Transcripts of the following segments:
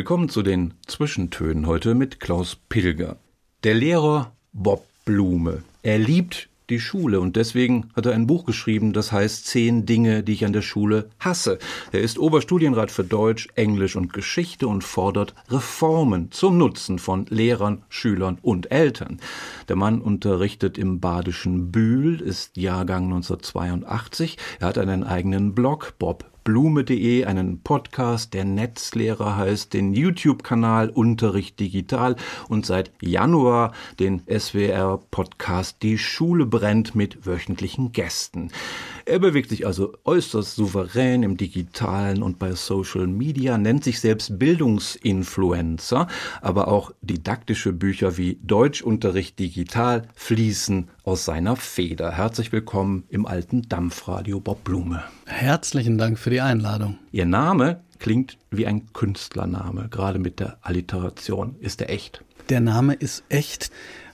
Willkommen zu den Zwischentönen heute mit Klaus Pilger. Der Lehrer Bob Blume. Er liebt die Schule und deswegen hat er ein Buch geschrieben, das heißt Zehn Dinge, die ich an der Schule hasse. Er ist Oberstudienrat für Deutsch, Englisch und Geschichte und fordert Reformen zum Nutzen von Lehrern, Schülern und Eltern. Der Mann unterrichtet im badischen Bühl, ist Jahrgang 1982. Er hat einen eigenen Blog, Bob blume.de, einen Podcast, der Netzlehrer heißt, den YouTube-Kanal Unterricht Digital und seit Januar den SWR-Podcast Die Schule brennt mit wöchentlichen Gästen. Er bewegt sich also äußerst souverän im Digitalen und bei Social Media, nennt sich selbst Bildungsinfluencer, aber auch didaktische Bücher wie Deutschunterricht digital fließen aus seiner Feder. Herzlich willkommen im alten Dampfradio Bob Blume. Herzlichen Dank für die Einladung. Ihr Name klingt wie ein Künstlername, gerade mit der Alliteration. Ist er echt? Der Name ist echt.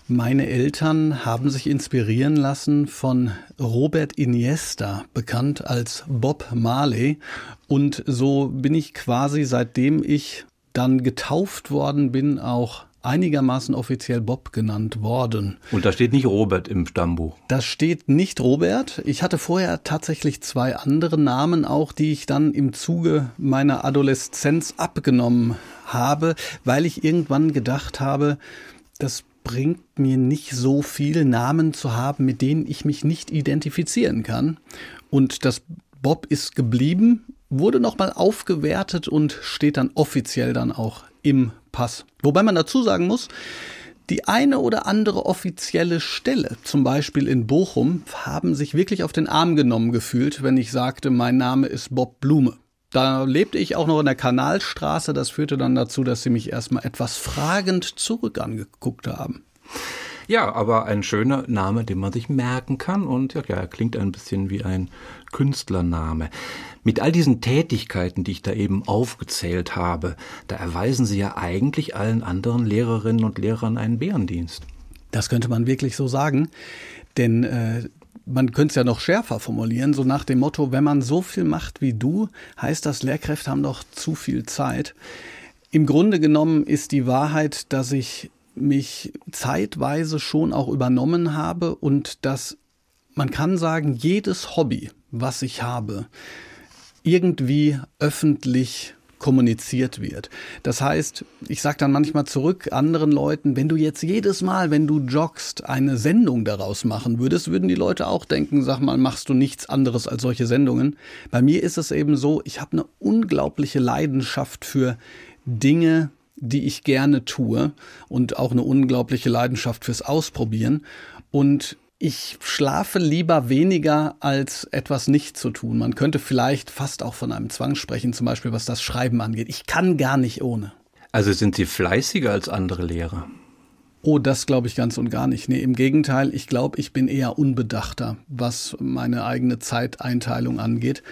Meine Eltern haben sich inspirieren lassen von Robert Iniesta, bekannt als Bob Marley. Und so bin ich quasi, seitdem ich dann getauft worden bin, auch einigermaßen offiziell Bob genannt worden. Und da steht nicht Robert im Stammbuch. Da steht nicht Robert. Ich hatte vorher tatsächlich zwei andere Namen auch, die ich dann im Zuge meiner Adoleszenz abgenommen habe, weil ich irgendwann gedacht habe, das bringt mir nicht so viel Namen zu haben, mit denen ich mich nicht identifizieren kann. Und das Bob ist geblieben, wurde nochmal aufgewertet und steht dann offiziell dann auch im Pass. Wobei man dazu sagen muss, die eine oder andere offizielle Stelle, zum Beispiel in Bochum, haben sich wirklich auf den Arm genommen gefühlt, wenn ich sagte, mein Name ist Bob Blume. Da lebte ich auch noch in der Kanalstraße. Das führte dann dazu, dass sie mich erstmal etwas fragend zurück angeguckt haben. Ja, aber ein schöner Name, den man sich merken kann und ja, ja, er klingt ein bisschen wie ein Künstlername. Mit all diesen Tätigkeiten, die ich da eben aufgezählt habe, da erweisen Sie ja eigentlich allen anderen Lehrerinnen und Lehrern einen Bärendienst. Das könnte man wirklich so sagen, denn äh, man könnte es ja noch schärfer formulieren, so nach dem Motto, wenn man so viel macht wie du, heißt das, Lehrkräfte haben doch zu viel Zeit. Im Grunde genommen ist die Wahrheit, dass ich mich zeitweise schon auch übernommen habe und dass man kann sagen, jedes Hobby, was ich habe, irgendwie öffentlich kommuniziert wird. Das heißt, ich sage dann manchmal zurück anderen Leuten, wenn du jetzt jedes Mal, wenn du joggst, eine Sendung daraus machen würdest, würden die Leute auch denken, sag mal, machst du nichts anderes als solche Sendungen. Bei mir ist es eben so, ich habe eine unglaubliche Leidenschaft für Dinge, die ich gerne tue und auch eine unglaubliche Leidenschaft fürs Ausprobieren. Und ich schlafe lieber weniger, als etwas nicht zu tun. Man könnte vielleicht fast auch von einem Zwang sprechen, zum Beispiel was das Schreiben angeht. Ich kann gar nicht ohne. Also sind Sie fleißiger als andere Lehrer? Oh, das glaube ich ganz und gar nicht. Nee, im Gegenteil, ich glaube, ich bin eher unbedachter, was meine eigene Zeiteinteilung angeht.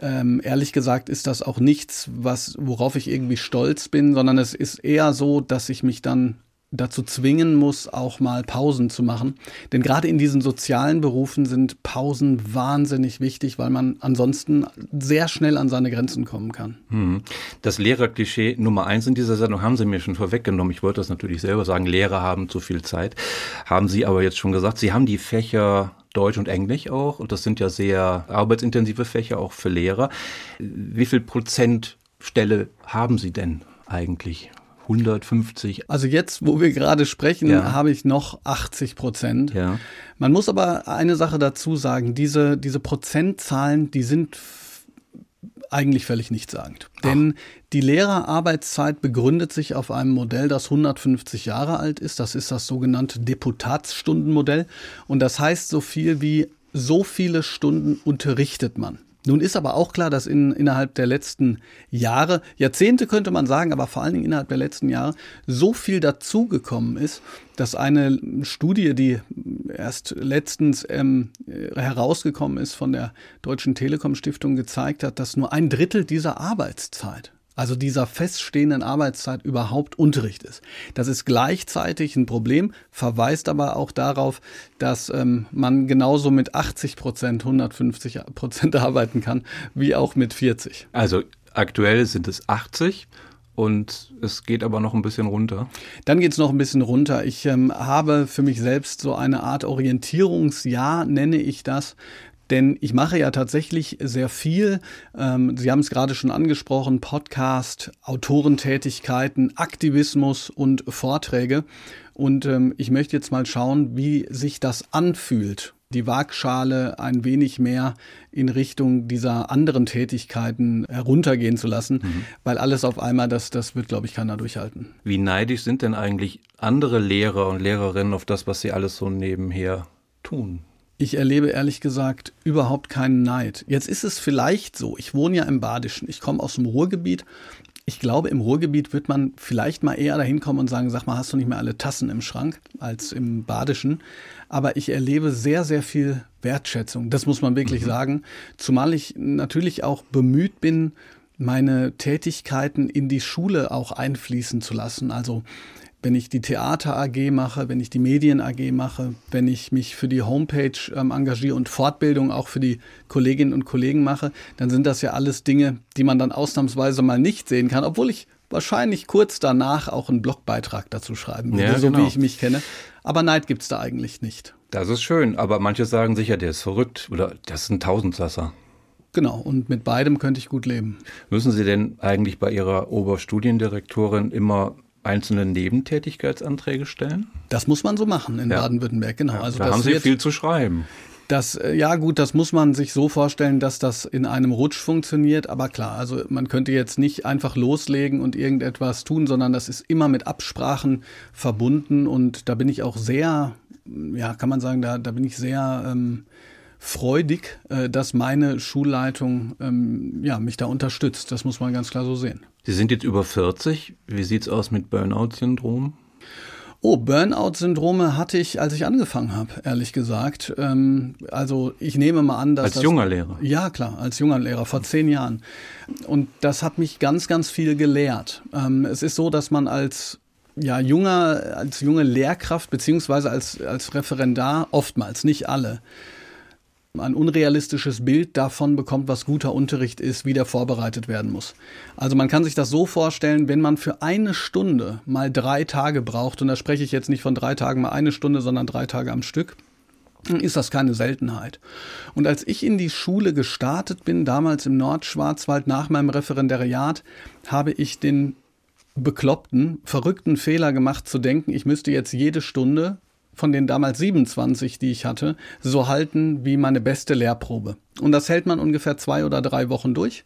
Ähm, ehrlich gesagt ist das auch nichts, was, worauf ich irgendwie stolz bin, sondern es ist eher so, dass ich mich dann dazu zwingen muss, auch mal Pausen zu machen. Denn gerade in diesen sozialen Berufen sind Pausen wahnsinnig wichtig, weil man ansonsten sehr schnell an seine Grenzen kommen kann. Hm. Das Lehrerklischee Nummer eins in dieser Sendung haben Sie mir schon vorweggenommen. Ich wollte das natürlich selber sagen. Lehrer haben zu viel Zeit. Haben Sie aber jetzt schon gesagt. Sie haben die Fächer Deutsch und Englisch auch. Und das sind ja sehr arbeitsintensive Fächer auch für Lehrer. Wie viel Prozent Stelle haben Sie denn eigentlich? 150. Also jetzt, wo wir gerade sprechen, ja. habe ich noch 80 Prozent. Ja. Man muss aber eine Sache dazu sagen, diese, diese Prozentzahlen, die sind eigentlich völlig nichtssagend. Ach. Denn die Lehrerarbeitszeit begründet sich auf einem Modell, das 150 Jahre alt ist. Das ist das sogenannte Deputatsstundenmodell. Und das heißt so viel wie, so viele Stunden unterrichtet man. Nun ist aber auch klar, dass in, innerhalb der letzten Jahre, Jahrzehnte könnte man sagen, aber vor allen Dingen innerhalb der letzten Jahre so viel dazugekommen ist, dass eine Studie, die erst letztens ähm, herausgekommen ist von der Deutschen Telekom Stiftung, gezeigt hat, dass nur ein Drittel dieser Arbeitszeit also dieser feststehenden Arbeitszeit überhaupt Unterricht ist. Das ist gleichzeitig ein Problem, verweist aber auch darauf, dass ähm, man genauso mit 80 Prozent, 150 Prozent arbeiten kann, wie auch mit 40. Also aktuell sind es 80 und es geht aber noch ein bisschen runter. Dann geht es noch ein bisschen runter. Ich ähm, habe für mich selbst so eine Art Orientierungsjahr, nenne ich das, denn ich mache ja tatsächlich sehr viel. Ähm, Sie haben es gerade schon angesprochen, Podcast, Autorentätigkeiten, Aktivismus und Vorträge. Und ähm, ich möchte jetzt mal schauen, wie sich das anfühlt, die Waagschale ein wenig mehr in Richtung dieser anderen Tätigkeiten heruntergehen zu lassen, mhm. weil alles auf einmal, das, das wird, glaube ich, keiner durchhalten. Wie neidisch sind denn eigentlich andere Lehrer und Lehrerinnen auf das, was sie alles so nebenher tun? Ich erlebe ehrlich gesagt überhaupt keinen Neid. Jetzt ist es vielleicht so, ich wohne ja im Badischen, ich komme aus dem Ruhrgebiet. Ich glaube, im Ruhrgebiet wird man vielleicht mal eher dahin kommen und sagen, sag mal, hast du nicht mehr alle Tassen im Schrank als im Badischen. Aber ich erlebe sehr, sehr viel Wertschätzung. Das muss man wirklich mhm. sagen. Zumal ich natürlich auch bemüht bin, meine Tätigkeiten in die Schule auch einfließen zu lassen. Also wenn ich die Theater AG mache, wenn ich die Medien AG mache, wenn ich mich für die Homepage ähm, engagiere und Fortbildung auch für die Kolleginnen und Kollegen mache, dann sind das ja alles Dinge, die man dann ausnahmsweise mal nicht sehen kann, obwohl ich wahrscheinlich kurz danach auch einen Blogbeitrag dazu schreiben würde, ja, so genau. wie ich mich kenne. Aber Neid gibt's da eigentlich nicht. Das ist schön, aber manche sagen sicher, der ist verrückt oder das ist ein Tausendsasser. Genau, und mit beidem könnte ich gut leben. Müssen Sie denn eigentlich bei Ihrer Oberstudiendirektorin immer einzelne Nebentätigkeitsanträge stellen? Das muss man so machen in ja. Baden-Württemberg, genau. Ja, also da haben Sie viel zu schreiben. Das, äh, ja gut, das muss man sich so vorstellen, dass das in einem Rutsch funktioniert. Aber klar, also man könnte jetzt nicht einfach loslegen und irgendetwas tun, sondern das ist immer mit Absprachen verbunden. Und da bin ich auch sehr, ja, kann man sagen, da, da bin ich sehr ähm, freudig, äh, dass meine Schulleitung ähm, ja, mich da unterstützt. Das muss man ganz klar so sehen. Sie sind jetzt über 40. Wie sieht's aus mit Burnout-Syndrom? Oh, Burnout-Syndrome hatte ich, als ich angefangen habe, ehrlich gesagt. Ähm, also ich nehme mal an, dass. Als das, junger Lehrer? Ja, klar, als junger Lehrer, vor zehn Jahren. Und das hat mich ganz, ganz viel gelehrt. Ähm, es ist so, dass man als ja, junger, als junge Lehrkraft beziehungsweise als, als Referendar oftmals, nicht alle, ein unrealistisches Bild davon bekommt, was guter Unterricht ist, wie der vorbereitet werden muss. Also man kann sich das so vorstellen, wenn man für eine Stunde mal drei Tage braucht, und da spreche ich jetzt nicht von drei Tagen mal eine Stunde, sondern drei Tage am Stück, ist das keine Seltenheit. Und als ich in die Schule gestartet bin, damals im Nordschwarzwald nach meinem Referendariat, habe ich den bekloppten, verrückten Fehler gemacht zu denken, ich müsste jetzt jede Stunde von den damals 27, die ich hatte, so halten wie meine beste Lehrprobe. Und das hält man ungefähr zwei oder drei Wochen durch.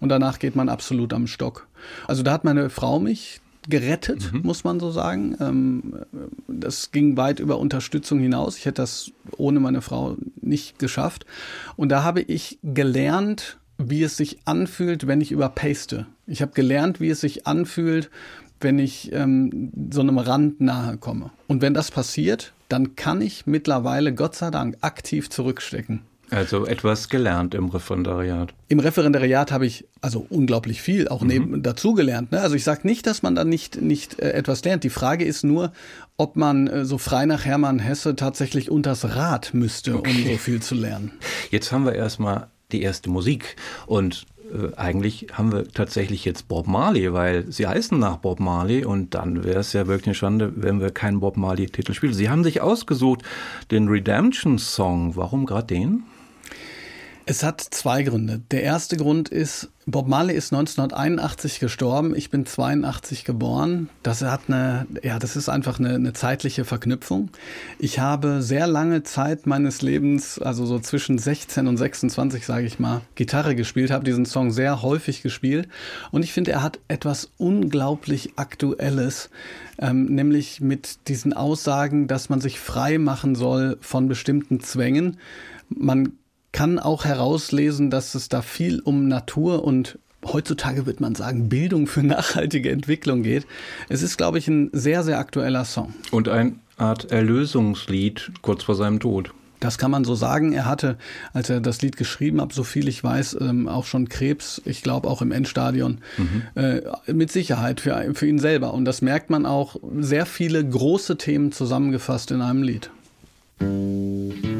Und danach geht man absolut am Stock. Also da hat meine Frau mich gerettet, mhm. muss man so sagen. Ähm, das ging weit über Unterstützung hinaus. Ich hätte das ohne meine Frau nicht geschafft. Und da habe ich gelernt, wie es sich anfühlt, wenn ich überpaste. Ich habe gelernt, wie es sich anfühlt, wenn ich ähm, so einem Rand nahe komme. Und wenn das passiert, dann kann ich mittlerweile, Gott sei Dank, aktiv zurückstecken. Also etwas gelernt im Referendariat. Im Referendariat habe ich also unglaublich viel auch mhm. neben dazu gelernt. Ne? Also ich sage nicht, dass man da nicht, nicht äh, etwas lernt. Die Frage ist nur, ob man äh, so frei nach Hermann Hesse tatsächlich unters Rad müsste, okay. um so viel zu lernen. Jetzt haben wir erstmal die erste Musik und äh, eigentlich haben wir tatsächlich jetzt Bob Marley, weil sie heißen nach Bob Marley und dann wäre es ja wirklich eine Schande, wenn wir keinen Bob Marley-Titel spielen. Sie haben sich ausgesucht den Redemption Song. Warum gerade den? Es hat zwei Gründe. Der erste Grund ist, Bob Marley ist 1981 gestorben, ich bin 82 geboren. Das hat eine, ja, das ist einfach eine, eine, zeitliche Verknüpfung. Ich habe sehr lange Zeit meines Lebens, also so zwischen 16 und 26, sage ich mal, Gitarre gespielt, habe diesen Song sehr häufig gespielt und ich finde, er hat etwas unglaublich Aktuelles, ähm, nämlich mit diesen Aussagen, dass man sich frei machen soll von bestimmten Zwängen. Man kann auch herauslesen, dass es da viel um Natur und heutzutage wird man sagen, Bildung für nachhaltige Entwicklung geht. Es ist, glaube ich, ein sehr, sehr aktueller Song. Und eine Art Erlösungslied kurz vor seinem Tod. Das kann man so sagen. Er hatte, als er das Lied geschrieben hat, so viel ich weiß, ähm, auch schon Krebs, ich glaube auch im Endstadion, mhm. äh, mit Sicherheit für, für ihn selber. Und das merkt man auch, sehr viele große Themen zusammengefasst in einem Lied. merchant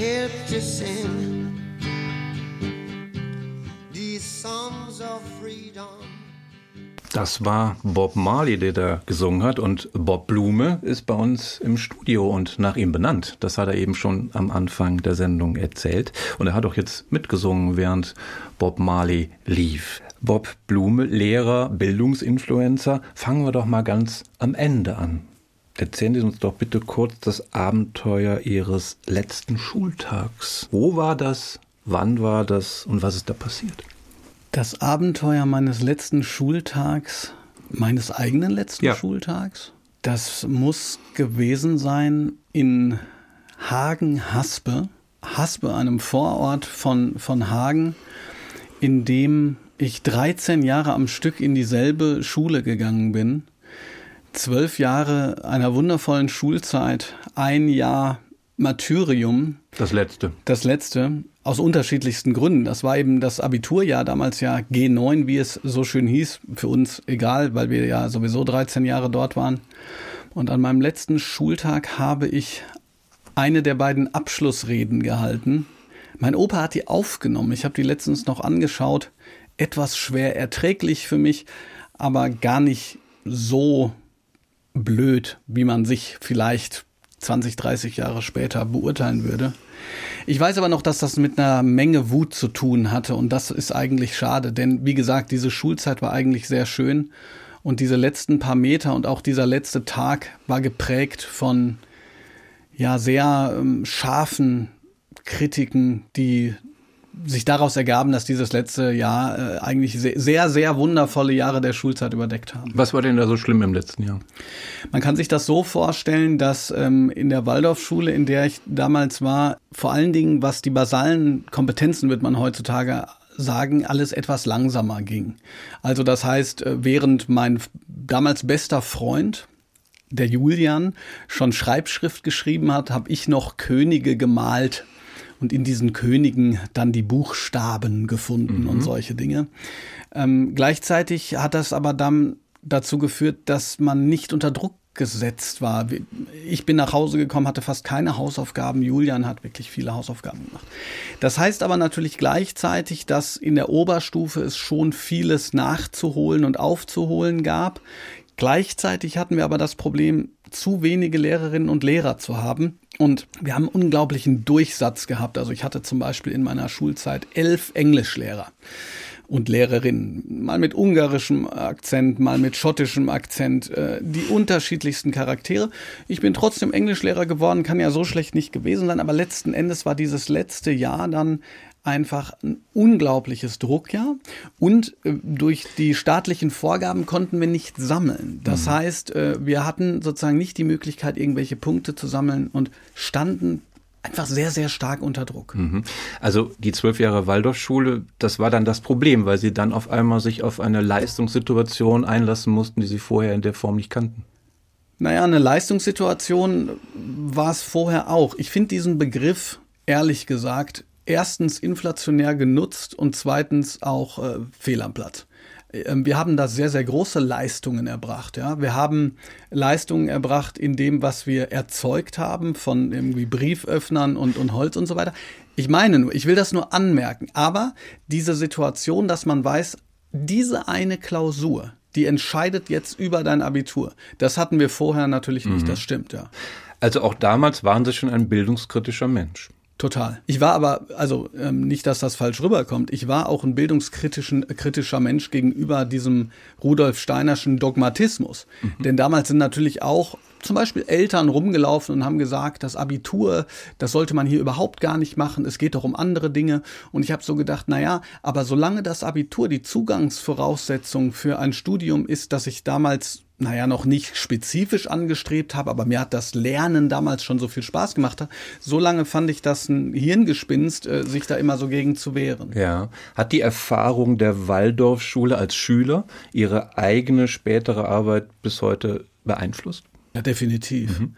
you help to sing these songs of freedom? Das war Bob Marley, der da gesungen hat. Und Bob Blume ist bei uns im Studio und nach ihm benannt. Das hat er eben schon am Anfang der Sendung erzählt. Und er hat auch jetzt mitgesungen, während Bob Marley lief. Bob Blume, Lehrer, Bildungsinfluencer. Fangen wir doch mal ganz am Ende an. Erzählen Sie uns doch bitte kurz das Abenteuer Ihres letzten Schultags. Wo war das? Wann war das? Und was ist da passiert? Das Abenteuer meines letzten Schultags, meines eigenen letzten ja. Schultags, das muss gewesen sein in Hagen-Haspe. Haspe, einem Vorort von, von Hagen, in dem ich 13 Jahre am Stück in dieselbe Schule gegangen bin zwölf Jahre einer wundervollen Schulzeit, ein Jahr Martyrium. Das letzte. Das letzte. Aus unterschiedlichsten Gründen. Das war eben das Abiturjahr, damals ja G9, wie es so schön hieß. Für uns egal, weil wir ja sowieso 13 Jahre dort waren. Und an meinem letzten Schultag habe ich eine der beiden Abschlussreden gehalten. Mein Opa hat die aufgenommen. Ich habe die letztens noch angeschaut. Etwas schwer erträglich für mich, aber gar nicht so blöd, wie man sich vielleicht 20, 30 Jahre später beurteilen würde. Ich weiß aber noch, dass das mit einer Menge Wut zu tun hatte und das ist eigentlich schade, denn wie gesagt, diese Schulzeit war eigentlich sehr schön und diese letzten paar Meter und auch dieser letzte Tag war geprägt von ja sehr ähm, scharfen Kritiken, die sich daraus ergaben, dass dieses letzte Jahr äh, eigentlich sehr, sehr wundervolle Jahre der Schulzeit überdeckt haben. Was war denn da so schlimm im letzten Jahr? Man kann sich das so vorstellen, dass ähm, in der Waldorfschule, in der ich damals war, vor allen Dingen, was die basalen Kompetenzen, wird man heutzutage sagen, alles etwas langsamer ging. Also das heißt, äh, während mein damals bester Freund, der Julian, schon Schreibschrift geschrieben hat, habe ich noch Könige gemalt und in diesen Königen dann die Buchstaben gefunden mhm. und solche Dinge. Ähm, gleichzeitig hat das aber dann dazu geführt, dass man nicht unter Druck gesetzt war. Ich bin nach Hause gekommen, hatte fast keine Hausaufgaben. Julian hat wirklich viele Hausaufgaben gemacht. Das heißt aber natürlich gleichzeitig, dass in der Oberstufe es schon vieles nachzuholen und aufzuholen gab. Gleichzeitig hatten wir aber das Problem, zu wenige Lehrerinnen und Lehrer zu haben. Und wir haben unglaublichen Durchsatz gehabt. Also ich hatte zum Beispiel in meiner Schulzeit elf Englischlehrer und Lehrerinnen, mal mit ungarischem Akzent, mal mit schottischem Akzent, äh, die unterschiedlichsten Charaktere. Ich bin trotzdem Englischlehrer geworden, kann ja so schlecht nicht gewesen sein, aber letzten Endes war dieses letzte Jahr dann einfach ein unglaubliches Druckjahr und äh, durch die staatlichen Vorgaben konnten wir nicht sammeln. Das mhm. heißt, äh, wir hatten sozusagen nicht die Möglichkeit, irgendwelche Punkte zu sammeln und standen einfach sehr, sehr stark unter Druck. Mhm. Also die zwölf Jahre Waldorfschule, das war dann das Problem, weil sie dann auf einmal sich auf eine Leistungssituation einlassen mussten, die sie vorher in der Form nicht kannten. Naja, eine Leistungssituation war es vorher auch. Ich finde diesen Begriff, ehrlich gesagt, erstens inflationär genutzt und zweitens auch äh, fehl am Platz. Ähm, wir haben da sehr, sehr große Leistungen erbracht. Ja? Wir haben Leistungen erbracht in dem, was wir erzeugt haben, von irgendwie Brieföffnern und, und Holz und so weiter. Ich meine nur, ich will das nur anmerken, aber diese Situation, dass man weiß, diese eine Klausur, die entscheidet jetzt über dein Abitur. Das hatten wir vorher natürlich nicht, mhm. das stimmt, ja. Also auch damals waren Sie schon ein bildungskritischer Mensch. Total. Ich war aber, also ähm, nicht, dass das falsch rüberkommt, ich war auch ein bildungskritischer äh, Mensch gegenüber diesem Rudolf Steinerschen Dogmatismus. Mhm. Denn damals sind natürlich auch zum Beispiel Eltern rumgelaufen und haben gesagt, das Abitur, das sollte man hier überhaupt gar nicht machen, es geht doch um andere Dinge. Und ich habe so gedacht, naja, aber solange das Abitur die Zugangsvoraussetzung für ein Studium ist, das ich damals naja, noch nicht spezifisch angestrebt habe, aber mir hat das Lernen damals schon so viel Spaß gemacht. So lange fand ich das ein Hirngespinst, äh, sich da immer so gegen zu wehren. Ja. Hat die Erfahrung der Waldorfschule als Schüler Ihre eigene spätere Arbeit bis heute beeinflusst? Ja, definitiv. Mhm.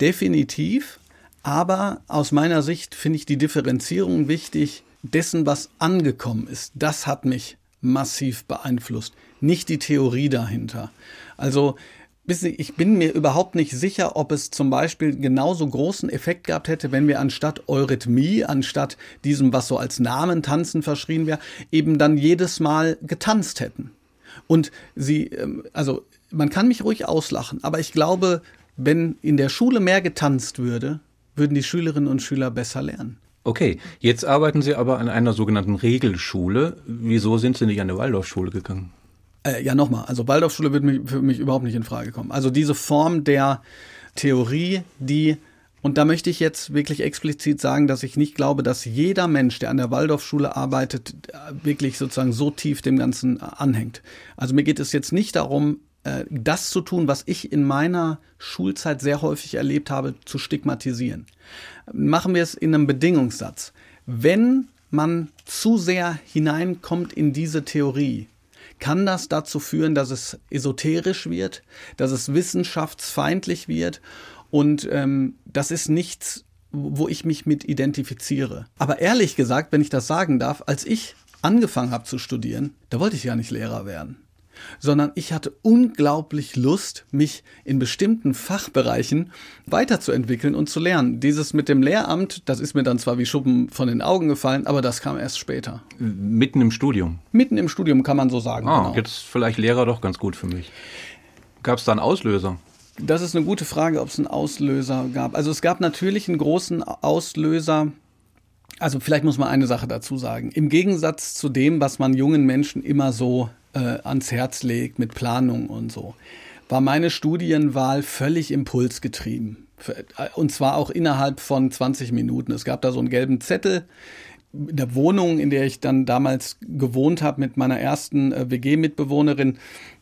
Definitiv. Aber aus meiner Sicht finde ich die Differenzierung wichtig dessen, was angekommen ist. Das hat mich massiv beeinflusst, nicht die Theorie dahinter. Also ich bin mir überhaupt nicht sicher, ob es zum Beispiel genauso großen Effekt gehabt hätte, wenn wir anstatt Eurythmie, anstatt diesem, was so als Namen tanzen verschrien wäre, eben dann jedes Mal getanzt hätten. Und sie, ähm, also man kann mich ruhig auslachen, aber ich glaube, wenn in der Schule mehr getanzt würde, würden die Schülerinnen und Schüler besser lernen. Okay, jetzt arbeiten Sie aber an einer sogenannten Regelschule. Wieso sind Sie nicht an der Waldorfschule gegangen? Äh, ja, nochmal. Also Waldorfschule wird für mich überhaupt nicht in Frage kommen. Also diese Form der Theorie, die und da möchte ich jetzt wirklich explizit sagen, dass ich nicht glaube, dass jeder Mensch, der an der Waldorfschule arbeitet, wirklich sozusagen so tief dem Ganzen anhängt. Also mir geht es jetzt nicht darum, äh, das zu tun, was ich in meiner Schulzeit sehr häufig erlebt habe, zu stigmatisieren. Machen wir es in einem Bedingungssatz. Wenn man zu sehr hineinkommt in diese Theorie, kann das dazu führen, dass es esoterisch wird, dass es wissenschaftsfeindlich wird und ähm, das ist nichts, wo ich mich mit identifiziere. Aber ehrlich gesagt, wenn ich das sagen darf, als ich angefangen habe zu studieren, da wollte ich ja nicht Lehrer werden sondern ich hatte unglaublich Lust, mich in bestimmten Fachbereichen weiterzuentwickeln und zu lernen. Dieses mit dem Lehramt, das ist mir dann zwar wie Schuppen von den Augen gefallen, aber das kam erst später. Mitten im Studium? Mitten im Studium kann man so sagen. Ah, genau. jetzt vielleicht Lehrer doch ganz gut für mich. Gab es da einen Auslöser? Das ist eine gute Frage, ob es einen Auslöser gab. Also es gab natürlich einen großen Auslöser. Also vielleicht muss man eine Sache dazu sagen. Im Gegensatz zu dem, was man jungen Menschen immer so äh, ans Herz legt mit Planung und so, war meine Studienwahl völlig impulsgetrieben. Äh, und zwar auch innerhalb von 20 Minuten. Es gab da so einen gelben Zettel in der Wohnung, in der ich dann damals gewohnt habe mit meiner ersten äh, WG-Mitbewohnerin.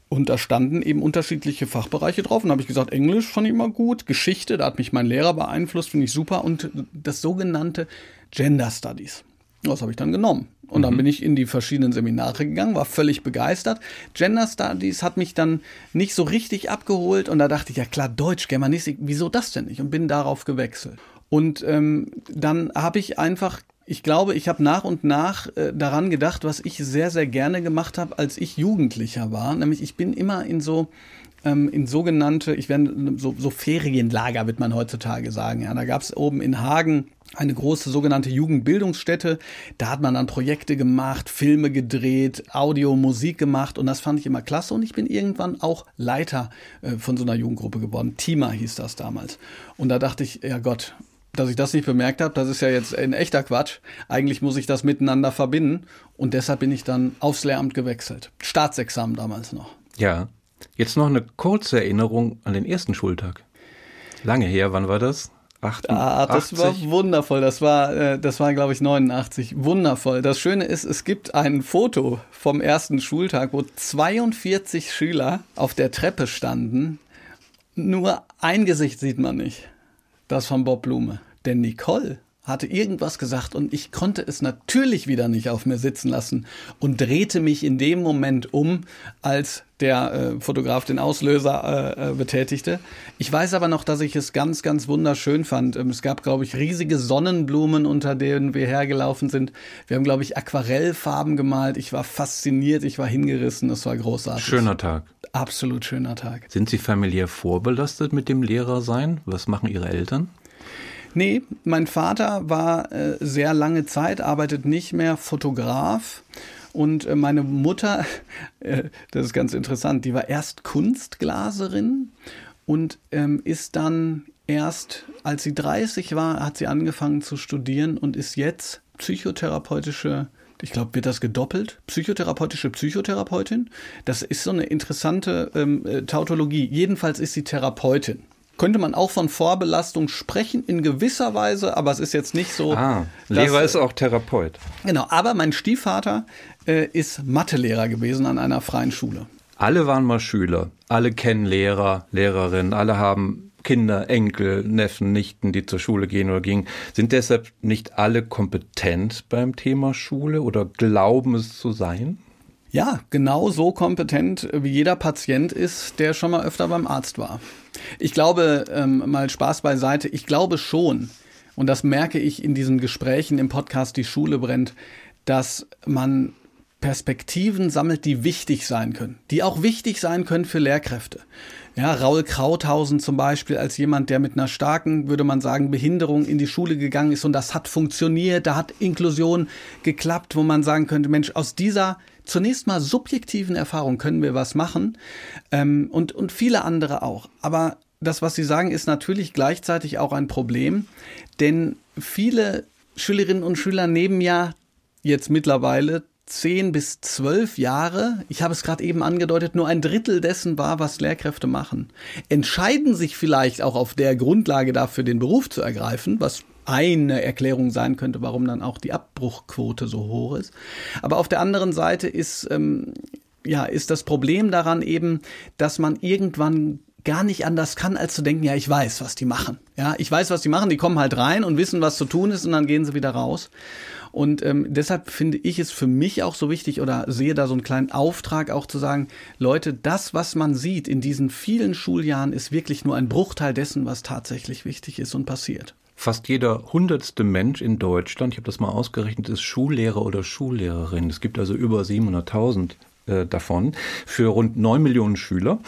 Und da standen eben unterschiedliche Fachbereiche drauf. Und habe ich gesagt, Englisch fand ich immer gut, Geschichte, da hat mich mein Lehrer beeinflusst, finde ich super. Und das sogenannte Gender Studies. Das habe ich dann genommen. Und dann mhm. bin ich in die verschiedenen Seminare gegangen, war völlig begeistert. Gender Studies hat mich dann nicht so richtig abgeholt und da dachte ich, ja klar, Deutsch, Germanistik, wieso das denn nicht? Und bin darauf gewechselt. Und ähm, dann habe ich einfach, ich glaube, ich habe nach und nach äh, daran gedacht, was ich sehr, sehr gerne gemacht habe, als ich Jugendlicher war. Nämlich, ich bin immer in so ähm, in sogenannte, ich werde so, so Ferienlager, wird man heutzutage sagen. Ja, da gab es oben in Hagen eine große sogenannte Jugendbildungsstätte. Da hat man dann Projekte gemacht, Filme gedreht, Audio, Musik gemacht und das fand ich immer klasse und ich bin irgendwann auch Leiter äh, von so einer Jugendgruppe geworden. Tima hieß das damals. Und da dachte ich, ja Gott, dass ich das nicht bemerkt habe, das ist ja jetzt ein echter Quatsch. Eigentlich muss ich das miteinander verbinden und deshalb bin ich dann aufs Lehramt gewechselt. Staatsexamen damals noch. Ja. Jetzt noch eine kurze Erinnerung an den ersten Schultag. Lange her, wann war das? 88. Ah, das war wundervoll. Das war, äh, das war, glaube ich, 89. Wundervoll. Das Schöne ist, es gibt ein Foto vom ersten Schultag, wo 42 Schüler auf der Treppe standen. Nur ein Gesicht sieht man nicht. Das von Bob Blume. Denn Nicole hatte irgendwas gesagt und ich konnte es natürlich wieder nicht auf mir sitzen lassen und drehte mich in dem Moment um, als der äh, Fotograf den Auslöser äh, äh, betätigte. Ich weiß aber noch, dass ich es ganz, ganz wunderschön fand. Ähm, es gab, glaube ich, riesige Sonnenblumen, unter denen wir hergelaufen sind. Wir haben, glaube ich, Aquarellfarben gemalt. Ich war fasziniert, ich war hingerissen. Es war großartig. Schöner Tag. Absolut schöner Tag. Sind Sie familiär vorbelastet mit dem Lehrersein? Was machen Ihre Eltern? Nee, mein Vater war äh, sehr lange Zeit, arbeitet nicht mehr Fotograf. Und äh, meine Mutter, äh, das ist ganz interessant, die war erst Kunstglaserin und ähm, ist dann erst, als sie 30 war, hat sie angefangen zu studieren und ist jetzt psychotherapeutische ich glaube, wird das gedoppelt? Psychotherapeutische Psychotherapeutin. Das ist so eine interessante ähm, äh, Tautologie. Jedenfalls ist sie Therapeutin könnte man auch von Vorbelastung sprechen, in gewisser Weise, aber es ist jetzt nicht so. Ah, Lehrer dass, ist auch Therapeut. Genau, aber mein Stiefvater äh, ist Mathelehrer gewesen an einer freien Schule. Alle waren mal Schüler, alle kennen Lehrer, Lehrerinnen, alle haben Kinder, Enkel, Neffen, Nichten, die zur Schule gehen oder gingen. Sind deshalb nicht alle kompetent beim Thema Schule oder glauben es zu sein? Ja, genau so kompetent wie jeder Patient ist, der schon mal öfter beim Arzt war. Ich glaube, ähm, mal Spaß beiseite, ich glaube schon, und das merke ich in diesen Gesprächen im Podcast Die Schule brennt, dass man Perspektiven sammelt, die wichtig sein können, die auch wichtig sein können für Lehrkräfte. Ja, Raul Krauthausen zum Beispiel als jemand, der mit einer starken, würde man sagen, Behinderung in die Schule gegangen ist und das hat funktioniert, da hat Inklusion geklappt, wo man sagen könnte, Mensch, aus dieser zunächst mal subjektiven Erfahrung können wir was machen ähm, und, und viele andere auch. Aber das, was Sie sagen, ist natürlich gleichzeitig auch ein Problem, denn viele Schülerinnen und Schüler nehmen ja jetzt mittlerweile zehn bis zwölf Jahre, ich habe es gerade eben angedeutet, nur ein Drittel dessen war, was Lehrkräfte machen, entscheiden sich vielleicht auch auf der Grundlage dafür, den Beruf zu ergreifen, was eine Erklärung sein könnte, warum dann auch die Abbruchquote so hoch ist. Aber auf der anderen Seite ist, ähm, ja, ist das Problem daran eben, dass man irgendwann gar nicht anders kann, als zu denken, ja, ich weiß, was die machen. Ja, ich weiß, was die machen. Die kommen halt rein und wissen, was zu tun ist und dann gehen sie wieder raus. Und ähm, deshalb finde ich es für mich auch so wichtig oder sehe da so einen kleinen Auftrag auch zu sagen, Leute, das, was man sieht in diesen vielen Schuljahren, ist wirklich nur ein Bruchteil dessen, was tatsächlich wichtig ist und passiert. Fast jeder hundertste Mensch in Deutschland, ich habe das mal ausgerechnet, ist Schullehrer oder Schullehrerin. Es gibt also über 700.000 äh, davon für rund 9 Millionen Schüler.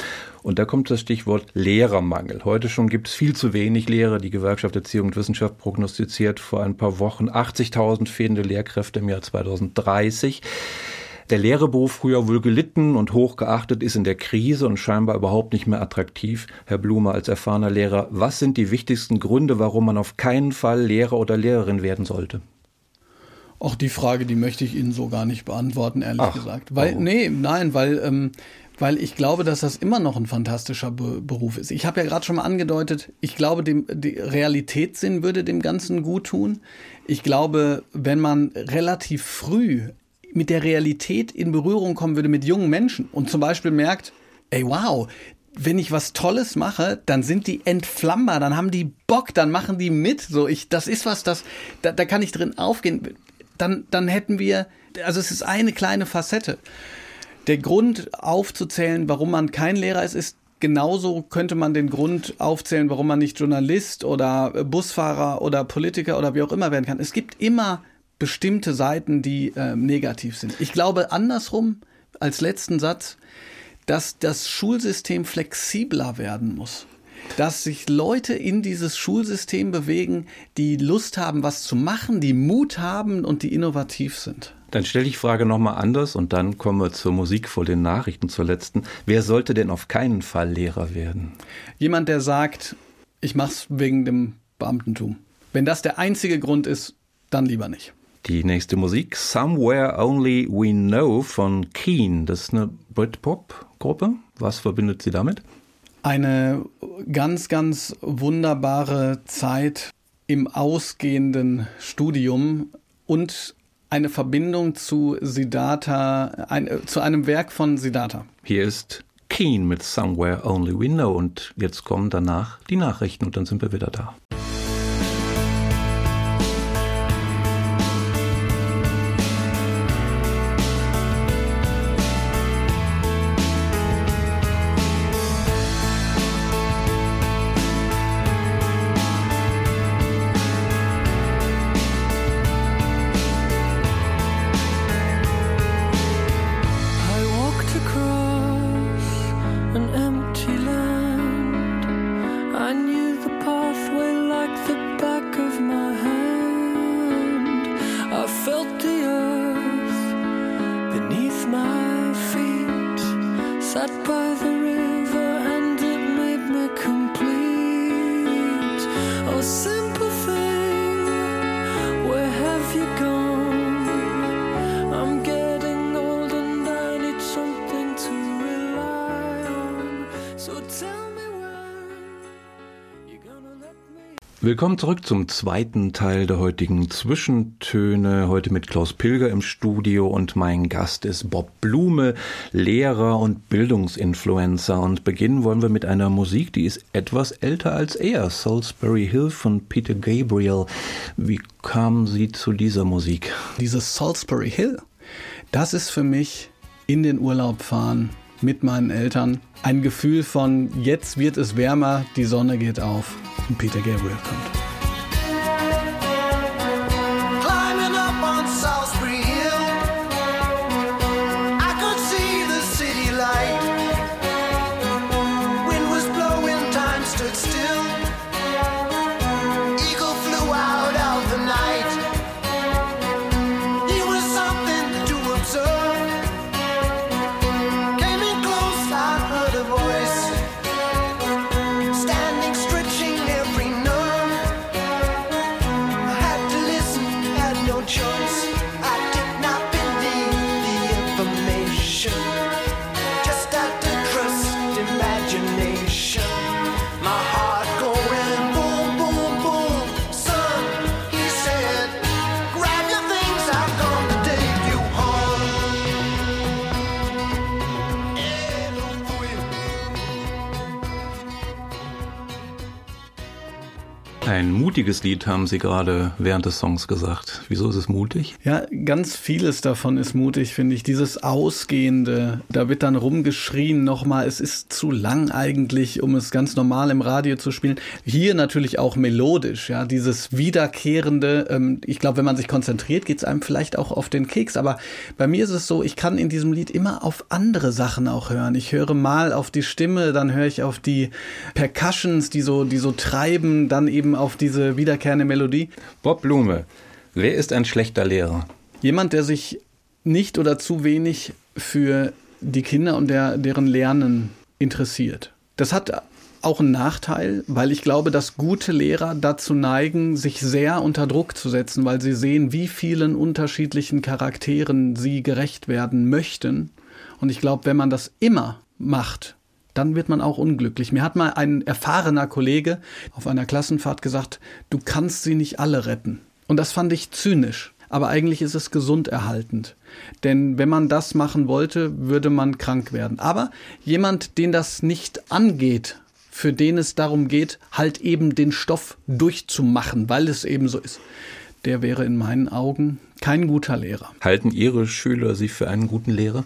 Und da kommt das Stichwort Lehrermangel. Heute schon gibt es viel zu wenig Lehrer. Die Gewerkschaft Erziehung und Wissenschaft prognostiziert vor ein paar Wochen 80.000 fehlende Lehrkräfte im Jahr 2030. Der Lehrerberuf früher wohl gelitten und hochgeachtet ist in der Krise und scheinbar überhaupt nicht mehr attraktiv. Herr Blume als erfahrener Lehrer, was sind die wichtigsten Gründe, warum man auf keinen Fall Lehrer oder Lehrerin werden sollte? Auch die Frage, die möchte ich Ihnen so gar nicht beantworten, ehrlich Ach, gesagt. Weil, warum? nee, nein, weil, ähm, weil ich glaube, dass das immer noch ein fantastischer Be Beruf ist. Ich habe ja gerade schon mal angedeutet, ich glaube, dem, die Realitätssinn würde dem Ganzen gut tun. Ich glaube, wenn man relativ früh mit der Realität in Berührung kommen würde mit jungen Menschen und zum Beispiel merkt, ey, wow, wenn ich was Tolles mache, dann sind die entflammbar, dann haben die Bock, dann machen die mit. So, ich, das ist was, das, da, da kann ich drin aufgehen. Dann, dann hätten wir, also es ist eine kleine Facette. Der Grund aufzuzählen, warum man kein Lehrer ist, ist genauso könnte man den Grund aufzählen, warum man nicht Journalist oder Busfahrer oder Politiker oder wie auch immer werden kann. Es gibt immer bestimmte Seiten, die äh, negativ sind. Ich glaube andersrum, als letzten Satz, dass das Schulsystem flexibler werden muss. Dass sich Leute in dieses Schulsystem bewegen, die Lust haben, was zu machen, die Mut haben und die innovativ sind. Dann stelle ich die Frage nochmal anders und dann kommen wir zur Musik vor den Nachrichten zur letzten. Wer sollte denn auf keinen Fall Lehrer werden? Jemand, der sagt, ich mach's wegen dem Beamtentum. Wenn das der einzige Grund ist, dann lieber nicht. Die nächste Musik, Somewhere Only We Know von Keen. Das ist eine Britpop-Gruppe. Was verbindet sie damit? Eine ganz, ganz wunderbare Zeit im ausgehenden Studium und eine Verbindung zu Siddhartha, ein, äh, zu einem Werk von Siddhartha. Hier ist Keen mit Somewhere Only We Know und jetzt kommen danach die Nachrichten und dann sind wir wieder da. Willkommen zurück zum zweiten Teil der heutigen Zwischentöne. Heute mit Klaus Pilger im Studio und mein Gast ist Bob Blume, Lehrer und Bildungsinfluencer. Und beginnen wollen wir mit einer Musik, die ist etwas älter als er. Salisbury Hill von Peter Gabriel. Wie kamen Sie zu dieser Musik? Dieses Salisbury Hill, das ist für mich in den Urlaub fahren mit meinen Eltern ein Gefühl von jetzt wird es wärmer, die Sonne geht auf Peter Gabriel kommt. Mutiges Lied haben Sie gerade während des Songs gesagt. Wieso ist es mutig? Ja, ganz vieles davon ist mutig, finde ich. Dieses Ausgehende, da wird dann rumgeschrien nochmal, es ist zu lang eigentlich, um es ganz normal im Radio zu spielen. Hier natürlich auch melodisch, ja, dieses Wiederkehrende. Ähm, ich glaube, wenn man sich konzentriert, geht es einem vielleicht auch auf den Keks. Aber bei mir ist es so, ich kann in diesem Lied immer auf andere Sachen auch hören. Ich höre mal auf die Stimme, dann höre ich auf die Percussions, die so, die so treiben, dann eben auf diese wiederkehrende Melodie. Bob Blume, wer ist ein schlechter Lehrer? Jemand, der sich nicht oder zu wenig für die Kinder und der, deren Lernen interessiert. Das hat auch einen Nachteil, weil ich glaube, dass gute Lehrer dazu neigen, sich sehr unter Druck zu setzen, weil sie sehen, wie vielen unterschiedlichen Charakteren sie gerecht werden möchten. Und ich glaube, wenn man das immer macht, dann wird man auch unglücklich. Mir hat mal ein erfahrener Kollege auf einer Klassenfahrt gesagt, du kannst sie nicht alle retten. Und das fand ich zynisch. Aber eigentlich ist es gesund erhaltend. Denn wenn man das machen wollte, würde man krank werden. Aber jemand, den das nicht angeht, für den es darum geht, halt eben den Stoff durchzumachen, weil es eben so ist, der wäre in meinen Augen kein guter Lehrer. Halten Ihre Schüler Sie für einen guten Lehrer?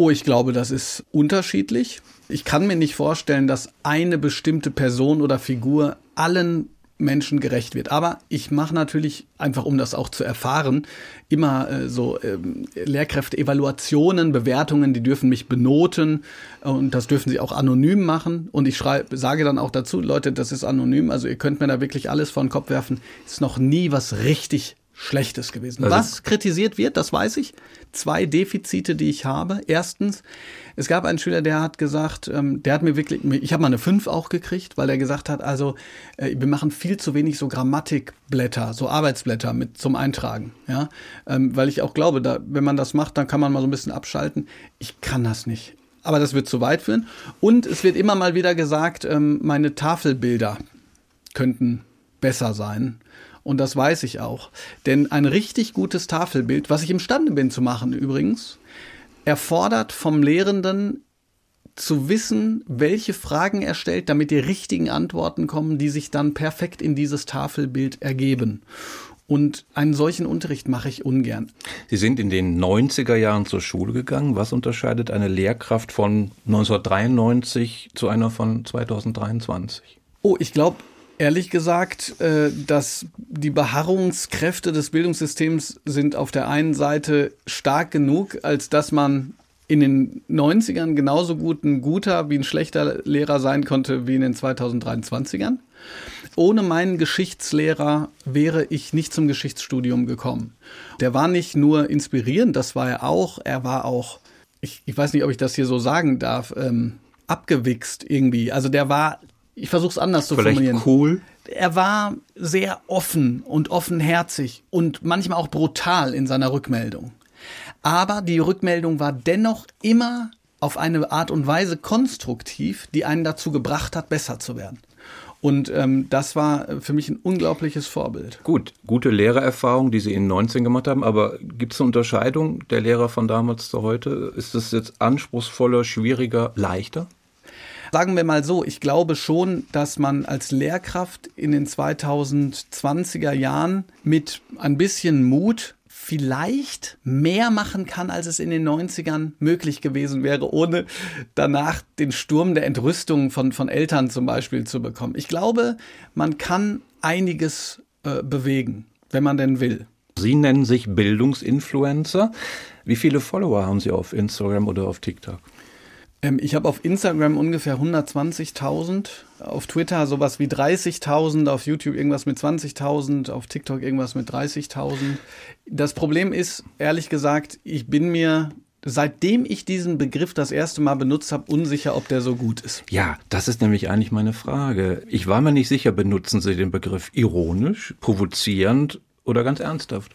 Oh, ich glaube, das ist unterschiedlich. Ich kann mir nicht vorstellen, dass eine bestimmte Person oder Figur allen Menschen gerecht wird. Aber ich mache natürlich, einfach um das auch zu erfahren, immer äh, so ähm, Lehrkräfte-Evaluationen, Bewertungen, die dürfen mich benoten und das dürfen sie auch anonym machen. Und ich schreibe, sage dann auch dazu, Leute, das ist anonym, also ihr könnt mir da wirklich alles vor den Kopf werfen. Ist noch nie was richtig Schlechtes gewesen. Also- Was kritisiert wird, das weiß ich. Zwei Defizite, die ich habe. Erstens, es gab einen Schüler, der hat gesagt, ähm, der hat mir wirklich, ich habe mal eine 5 auch gekriegt, weil er gesagt hat, also äh, wir machen viel zu wenig so Grammatikblätter, so Arbeitsblätter mit zum Eintragen. Ja? Ähm, weil ich auch glaube, da, wenn man das macht, dann kann man mal so ein bisschen abschalten. Ich kann das nicht. Aber das wird zu weit führen. Und es wird immer mal wieder gesagt, ähm, meine Tafelbilder könnten besser sein. Und das weiß ich auch. Denn ein richtig gutes Tafelbild, was ich imstande bin zu machen übrigens, erfordert vom Lehrenden zu wissen, welche Fragen er stellt, damit die richtigen Antworten kommen, die sich dann perfekt in dieses Tafelbild ergeben. Und einen solchen Unterricht mache ich ungern. Sie sind in den 90er Jahren zur Schule gegangen. Was unterscheidet eine Lehrkraft von 1993 zu einer von 2023? Oh, ich glaube, ehrlich gesagt, äh, dass die Beharrungskräfte des Bildungssystems sind auf der einen Seite stark genug, als dass man in den 90ern genauso gut ein guter wie ein schlechter Lehrer sein konnte wie in den 2023ern. Ohne meinen Geschichtslehrer wäre ich nicht zum Geschichtsstudium gekommen. Der war nicht nur inspirierend, das war er auch, er war auch, ich, ich weiß nicht, ob ich das hier so sagen darf, ähm, abgewichst irgendwie. Also der war, ich versuche es anders zu Vielleicht formulieren cool. er war sehr offen und offenherzig und manchmal auch brutal in seiner Rückmeldung. Aber die Rückmeldung war dennoch immer auf eine Art und Weise konstruktiv, die einen dazu gebracht hat, besser zu werden. Und ähm, das war für mich ein unglaubliches Vorbild. Gut, gute Lehrererfahrung, die Sie in 19 gemacht haben, aber gibt es eine Unterscheidung der Lehrer von damals zu heute? Ist es jetzt anspruchsvoller, schwieriger, leichter? Sagen wir mal so, ich glaube schon, dass man als Lehrkraft in den 2020er Jahren mit ein bisschen Mut vielleicht mehr machen kann, als es in den 90ern möglich gewesen wäre, ohne danach den Sturm der Entrüstung von, von Eltern zum Beispiel zu bekommen. Ich glaube, man kann einiges äh, bewegen, wenn man denn will. Sie nennen sich Bildungsinfluencer. Wie viele Follower haben Sie auf Instagram oder auf TikTok? Ähm, ich habe auf Instagram ungefähr 120.000, auf Twitter sowas wie 30.000, auf YouTube irgendwas mit 20.000, auf TikTok irgendwas mit 30.000. Das Problem ist, ehrlich gesagt, ich bin mir, seitdem ich diesen Begriff das erste Mal benutzt habe, unsicher, ob der so gut ist. Ja, das ist nämlich eigentlich meine Frage. Ich war mir nicht sicher, benutzen Sie den Begriff ironisch, provozierend oder ganz ernsthaft?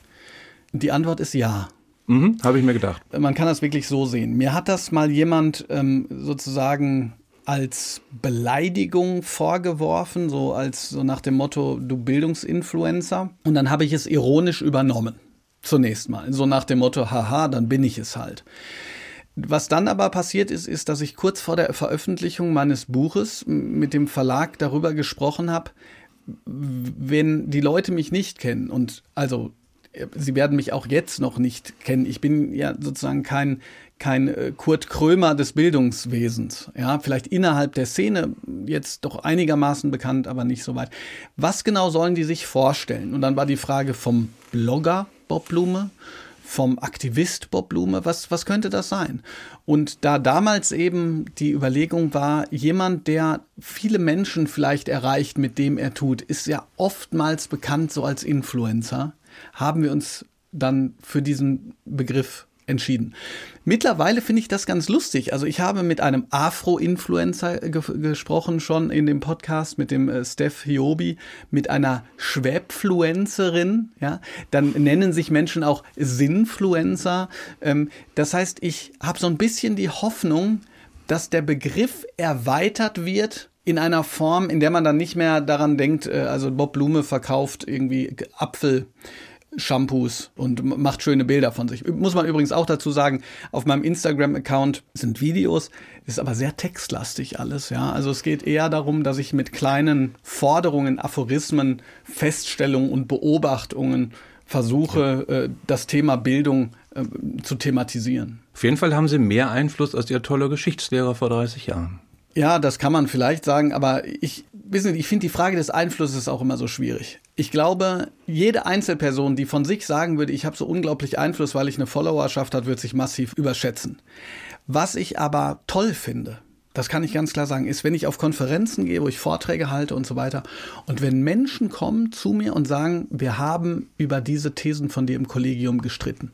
Die Antwort ist ja. Mhm, habe ich mir gedacht. Man kann das wirklich so sehen. Mir hat das mal jemand ähm, sozusagen als Beleidigung vorgeworfen, so als so nach dem Motto, du Bildungsinfluencer. Und dann habe ich es ironisch übernommen. Zunächst mal. So nach dem Motto, haha, dann bin ich es halt. Was dann aber passiert ist, ist, dass ich kurz vor der Veröffentlichung meines Buches mit dem Verlag darüber gesprochen habe, wenn die Leute mich nicht kennen und also Sie werden mich auch jetzt noch nicht kennen. Ich bin ja sozusagen kein, kein äh, Kurt Krömer des Bildungswesens. Ja, vielleicht innerhalb der Szene jetzt doch einigermaßen bekannt, aber nicht so weit. Was genau sollen die sich vorstellen? Und dann war die Frage vom Blogger Bob Blume, vom Aktivist Bob Blume, was, was könnte das sein? Und da damals eben die Überlegung war, jemand, der viele Menschen vielleicht erreicht mit dem er tut, ist ja oftmals bekannt so als Influencer haben wir uns dann für diesen Begriff entschieden. Mittlerweile finde ich das ganz lustig. Also ich habe mit einem Afro-Influencer ge gesprochen schon in dem Podcast mit dem äh, Steph Hiobi, mit einer Schwäbfluencerin. Ja, dann nennen sich Menschen auch Sinnfluencer. Ähm, das heißt, ich habe so ein bisschen die Hoffnung, dass der Begriff erweitert wird in einer Form, in der man dann nicht mehr daran denkt, äh, also Bob Blume verkauft irgendwie Apfel. Shampoos und macht schöne Bilder von sich. Muss man übrigens auch dazu sagen, auf meinem Instagram-Account sind Videos, ist aber sehr textlastig alles, ja. Also es geht eher darum, dass ich mit kleinen Forderungen, Aphorismen, Feststellungen und Beobachtungen versuche, ja. äh, das Thema Bildung äh, zu thematisieren. Auf jeden Fall haben Sie mehr Einfluss als Ihr toller Geschichtslehrer vor 30 Jahren. Ja, das kann man vielleicht sagen, aber ich, wissen Sie, ich finde die Frage des Einflusses auch immer so schwierig. Ich glaube, jede Einzelperson, die von sich sagen würde, ich habe so unglaublich Einfluss, weil ich eine Followerschaft hat, wird sich massiv überschätzen. Was ich aber toll finde, das kann ich ganz klar sagen, ist, wenn ich auf Konferenzen gehe, wo ich Vorträge halte und so weiter, und wenn Menschen kommen zu mir und sagen, wir haben über diese Thesen von dir im Kollegium gestritten.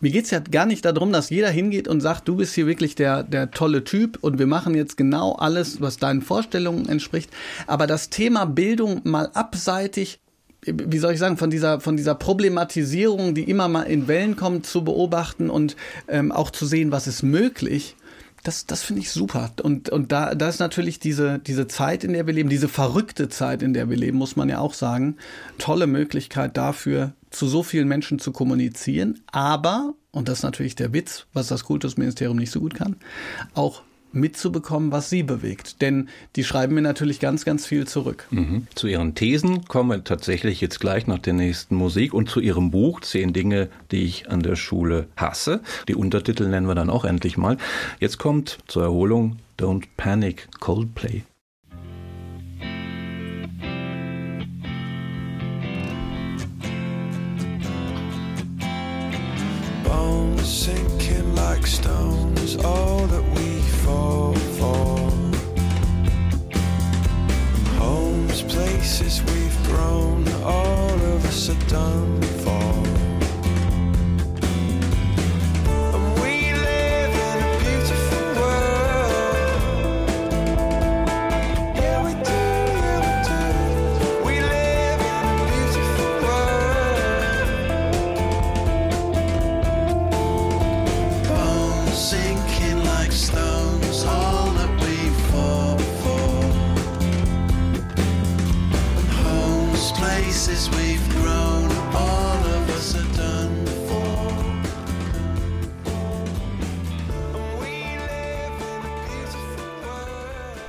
Mir geht's ja gar nicht darum, dass jeder hingeht und sagt, du bist hier wirklich der, der tolle Typ und wir machen jetzt genau alles, was deinen Vorstellungen entspricht. Aber das Thema Bildung mal abseitig wie soll ich sagen, von dieser, von dieser Problematisierung, die immer mal in Wellen kommt, zu beobachten und ähm, auch zu sehen, was ist möglich, das, das finde ich super. Und, und da, da ist natürlich diese, diese Zeit, in der wir leben, diese verrückte Zeit, in der wir leben, muss man ja auch sagen, tolle Möglichkeit dafür, zu so vielen Menschen zu kommunizieren, aber, und das ist natürlich der Witz, was das Kultusministerium nicht so gut kann, auch mitzubekommen, was sie bewegt. Denn die schreiben mir natürlich ganz, ganz viel zurück. Mhm. Zu ihren Thesen kommen wir tatsächlich jetzt gleich nach der nächsten Musik und zu ihrem Buch Zehn Dinge, die ich an der Schule hasse. Die Untertitel nennen wir dann auch endlich mal. Jetzt kommt zur Erholung Don't Panic Coldplay. sinking like stones, all that we fall for. Homes, places we've grown, all of us are done.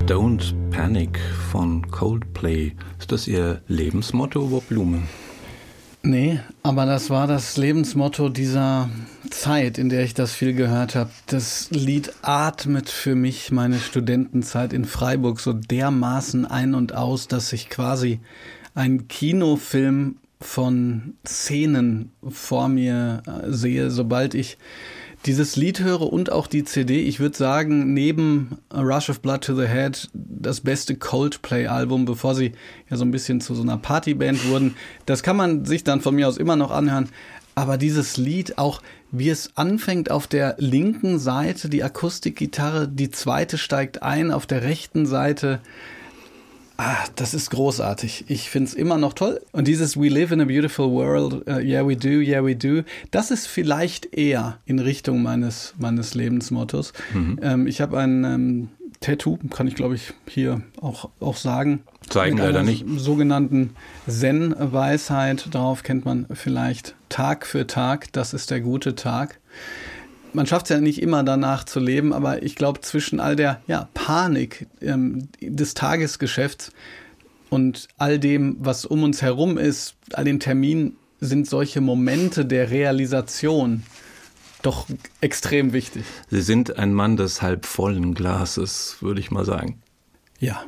Don't Panic von Coldplay. Ist das Ihr Lebensmotto, Bob Blume? Nee, aber das war das Lebensmotto dieser Zeit, in der ich das viel gehört habe. Das Lied atmet für mich meine Studentenzeit in Freiburg so dermaßen ein und aus, dass ich quasi einen Kinofilm von Szenen vor mir äh, sehe, sobald ich dieses Lied höre und auch die CD. Ich würde sagen, neben A Rush of Blood to the Head das beste Coldplay-Album, bevor sie ja so ein bisschen zu so einer Partyband wurden. Das kann man sich dann von mir aus immer noch anhören. Aber dieses Lied, auch wie es anfängt auf der linken Seite, die Akustikgitarre, die zweite steigt ein, auf der rechten Seite Ah, das ist großartig. Ich finde es immer noch toll. Und dieses We live in a beautiful world, uh, yeah we do, yeah we do, das ist vielleicht eher in Richtung meines, meines Lebensmottos. Ähm, ich habe ein ähm, Tattoo, kann ich glaube ich hier auch, auch sagen. Zeigen Mit leider nicht. sogenannten Zen-Weisheit. Darauf kennt man vielleicht Tag für Tag, das ist der gute Tag. Man schafft es ja nicht immer danach zu leben, aber ich glaube, zwischen all der ja, Panik ähm, des Tagesgeschäfts und all dem, was um uns herum ist, all den Terminen, sind solche Momente der Realisation doch extrem wichtig. Sie sind ein Mann des halbvollen Glases, würde ich mal sagen. Ja,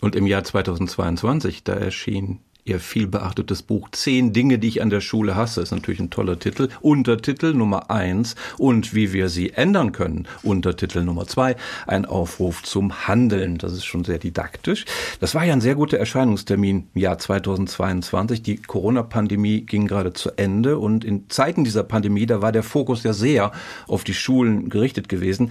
Und im Jahr 2022, da erschien Ihr viel beachtetes Buch Zehn Dinge, die ich an der Schule hasse. Ist natürlich ein toller Titel. Untertitel Nummer eins und wie wir sie ändern können. Untertitel Nummer zwei ein Aufruf zum Handeln. Das ist schon sehr didaktisch. Das war ja ein sehr guter Erscheinungstermin im Jahr 2022. Die Corona-Pandemie ging gerade zu Ende und in Zeiten dieser Pandemie, da war der Fokus ja sehr auf die Schulen gerichtet gewesen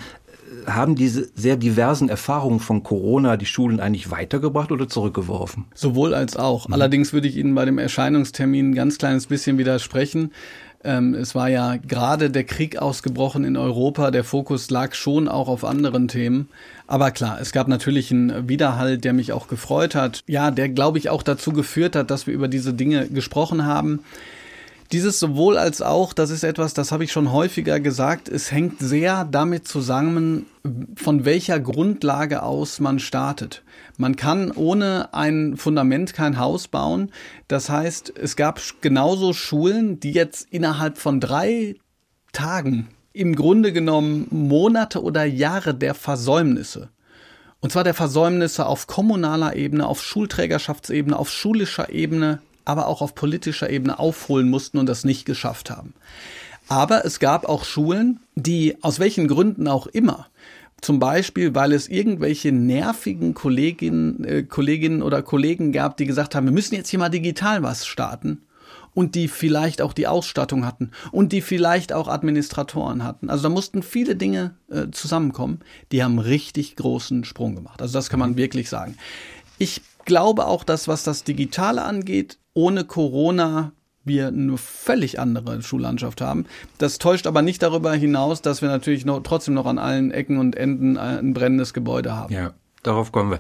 haben diese sehr diversen Erfahrungen von Corona die Schulen eigentlich weitergebracht oder zurückgeworfen? Sowohl als auch. Allerdings würde ich Ihnen bei dem Erscheinungstermin ein ganz kleines bisschen widersprechen. Ähm, es war ja gerade der Krieg ausgebrochen in Europa. Der Fokus lag schon auch auf anderen Themen. Aber klar, es gab natürlich einen Widerhall, der mich auch gefreut hat. Ja, der, glaube ich, auch dazu geführt hat, dass wir über diese Dinge gesprochen haben. Dieses sowohl als auch, das ist etwas, das habe ich schon häufiger gesagt, es hängt sehr damit zusammen, von welcher Grundlage aus man startet. Man kann ohne ein Fundament kein Haus bauen. Das heißt, es gab genauso Schulen, die jetzt innerhalb von drei Tagen im Grunde genommen Monate oder Jahre der Versäumnisse und zwar der Versäumnisse auf kommunaler Ebene, auf Schulträgerschaftsebene, auf schulischer Ebene, aber auch auf politischer Ebene aufholen mussten und das nicht geschafft haben. Aber es gab auch Schulen, die aus welchen Gründen auch immer, zum Beispiel, weil es irgendwelche nervigen Kolleginnen, äh, Kolleginnen oder Kollegen gab, die gesagt haben, wir müssen jetzt hier mal digital was starten und die vielleicht auch die Ausstattung hatten und die vielleicht auch Administratoren hatten. Also da mussten viele Dinge äh, zusammenkommen, die haben richtig großen Sprung gemacht. Also das kann man wirklich sagen. Ich glaube auch, dass was das Digitale angeht, ohne Corona wir eine völlig andere Schullandschaft haben. Das täuscht aber nicht darüber hinaus, dass wir natürlich noch, trotzdem noch an allen Ecken und Enden ein brennendes Gebäude haben. Ja, darauf kommen wir.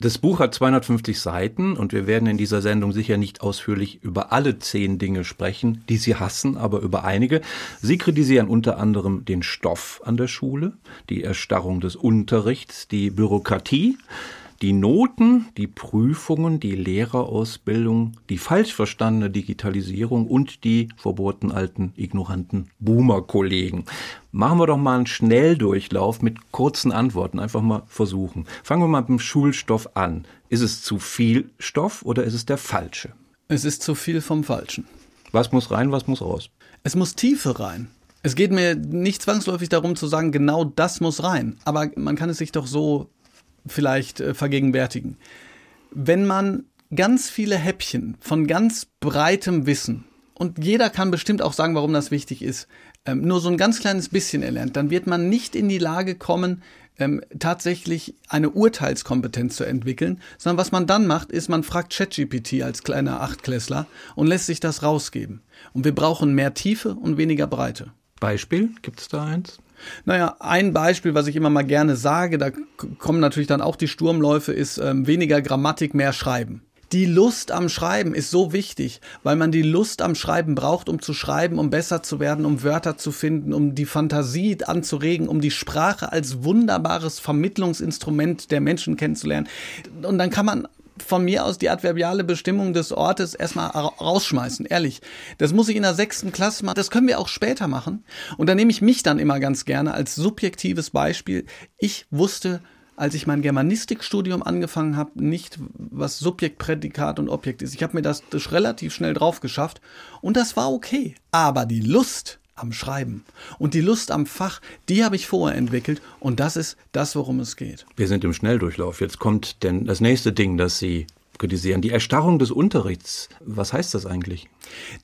Das Buch hat 250 Seiten und wir werden in dieser Sendung sicher nicht ausführlich über alle zehn Dinge sprechen, die Sie hassen, aber über einige. Sie kritisieren unter anderem den Stoff an der Schule, die Erstarrung des Unterrichts, die Bürokratie, die Noten, die Prüfungen, die Lehrerausbildung, die falsch verstandene Digitalisierung und die verbohrten alten, ignoranten Boomer-Kollegen. Machen wir doch mal einen Schnelldurchlauf mit kurzen Antworten. Einfach mal versuchen. Fangen wir mal mit dem Schulstoff an. Ist es zu viel Stoff oder ist es der falsche? Es ist zu viel vom Falschen. Was muss rein, was muss raus? Es muss Tiefe rein. Es geht mir nicht zwangsläufig darum zu sagen, genau das muss rein. Aber man kann es sich doch so vielleicht äh, vergegenwärtigen. Wenn man ganz viele Häppchen von ganz breitem Wissen und jeder kann bestimmt auch sagen, warum das wichtig ist, ähm, nur so ein ganz kleines bisschen erlernt, dann wird man nicht in die Lage kommen, ähm, tatsächlich eine Urteilskompetenz zu entwickeln, sondern was man dann macht, ist, man fragt ChatGPT als kleiner Achtklässler und lässt sich das rausgeben. Und wir brauchen mehr Tiefe und weniger Breite. Beispiel, gibt es da eins? Naja, ein Beispiel, was ich immer mal gerne sage, da kommen natürlich dann auch die Sturmläufe, ist ähm, weniger Grammatik, mehr Schreiben. Die Lust am Schreiben ist so wichtig, weil man die Lust am Schreiben braucht, um zu schreiben, um besser zu werden, um Wörter zu finden, um die Fantasie anzuregen, um die Sprache als wunderbares Vermittlungsinstrument der Menschen kennenzulernen. Und dann kann man von mir aus die adverbiale Bestimmung des Ortes erstmal ra- rausschmeißen, ehrlich. Das muss ich in der sechsten Klasse machen. Das können wir auch später machen. Und da nehme ich mich dann immer ganz gerne als subjektives Beispiel. Ich wusste, als ich mein Germanistikstudium angefangen habe, nicht, was Subjekt, Prädikat und Objekt ist. Ich habe mir das, das relativ schnell drauf geschafft und das war okay. Aber die Lust am Schreiben und die Lust am Fach, die habe ich vorher entwickelt und das ist das, worum es geht. Wir sind im Schnelldurchlauf. Jetzt kommt denn das nächste Ding, das Sie kritisieren. Die Erstarrung des Unterrichts. Was heißt das eigentlich?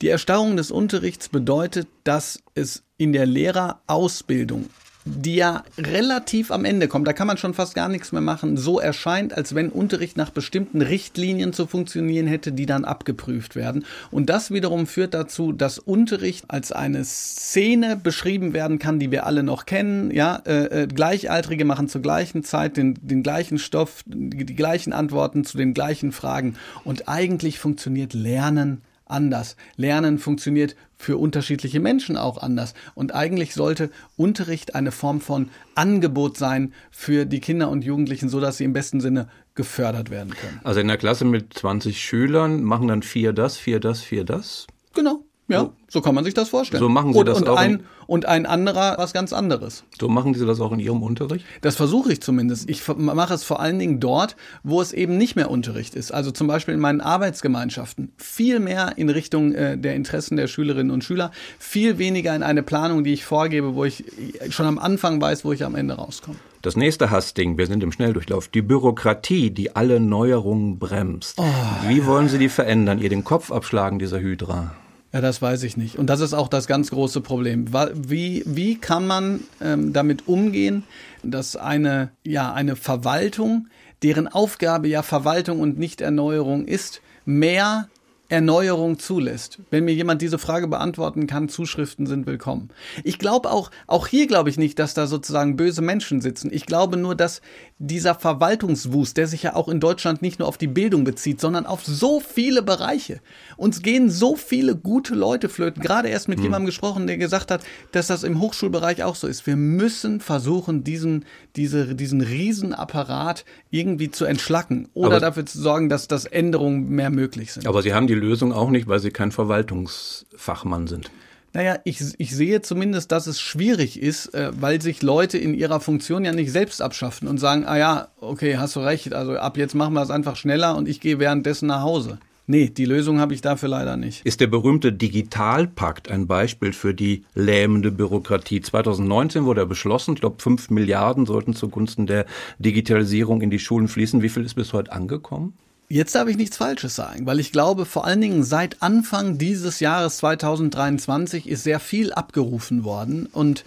Die Erstarrung des Unterrichts bedeutet, dass es in der Lehrerausbildung, die ja relativ am Ende kommt, da kann man schon fast gar nichts mehr machen, so erscheint, als wenn Unterricht nach bestimmten Richtlinien zu funktionieren hätte, die dann abgeprüft werden. Und das wiederum führt dazu, dass Unterricht als eine Szene beschrieben werden kann, die wir alle noch kennen. Ja, äh, äh, Gleichaltrige machen zur gleichen Zeit den, den gleichen Stoff, die, die gleichen Antworten zu den gleichen Fragen. Und eigentlich funktioniert Lernen anders. Lernen funktioniert für unterschiedliche Menschen auch anders. Und eigentlich sollte Unterricht eine Form von Angebot sein für die Kinder und Jugendlichen, so dass sie im besten Sinne gefördert werden können. Also in der Klasse mit 20 Schülern machen dann vier das, vier das, vier das. Genau. Ja, so kann man sich das vorstellen. So machen Sie und, das und auch ein, in- und ein anderer was ganz anderes. So machen Sie das auch in Ihrem Unterricht? Das versuche ich zumindest. Ich mache es vor allen Dingen dort, wo es eben nicht mehr Unterricht ist. Also zum Beispiel in meinen Arbeitsgemeinschaften. Viel mehr in Richtung äh, der Interessen der Schülerinnen und Schüler. Viel weniger in eine Planung, die ich vorgebe, wo ich schon am Anfang weiß, wo ich am Ende rauskomme. Das nächste Hassding, wir sind im Schnelldurchlauf, die Bürokratie, die alle Neuerungen bremst. Wie wollen Sie die verändern? Ihr den Kopf abschlagen, dieser Hydra? Ja, das weiß ich nicht. Und das ist auch das ganz große Problem. Wie, wie kann man ähm, damit umgehen, dass eine, ja, eine Verwaltung, deren Aufgabe ja Verwaltung und nicht Erneuerung ist, mehr Erneuerung zulässt. Wenn mir jemand diese Frage beantworten kann, Zuschriften sind willkommen. Ich glaube auch, auch hier glaube ich nicht, dass da sozusagen böse Menschen sitzen. Ich glaube nur, dass dieser Verwaltungswust, der sich ja auch in Deutschland nicht nur auf die Bildung bezieht, sondern auf so viele Bereiche. Uns gehen so viele gute Leute flöten. Gerade erst mit jemandem gesprochen, der gesagt hat, dass das im Hochschulbereich auch so ist. Wir müssen versuchen, diesen, diese, diesen Riesenapparat irgendwie zu entschlacken oder Aber- dafür zu sorgen, dass, dass Änderungen mehr möglich sind. Aber Sie haben die Lösung auch nicht, weil Sie kein Verwaltungsfachmann sind. Naja, ich, ich sehe zumindest, dass es schwierig ist, äh, weil sich Leute in ihrer Funktion ja nicht selbst abschaffen und sagen, ah ja, okay, hast du recht, also ab jetzt machen wir es einfach schneller und ich gehe währenddessen nach Hause. Nee, die Lösung habe ich dafür leider nicht. Ist der berühmte Digitalpakt ein Beispiel für die lähmende Bürokratie? 2019 wurde er beschlossen. Ich glaube, 5 Milliarden sollten zugunsten der Digitalisierung in die Schulen fließen. Wie viel ist bis heute angekommen? Jetzt darf ich nichts Falsches sagen, weil ich glaube, vor allen Dingen seit Anfang dieses Jahres 2023 ist sehr viel abgerufen worden und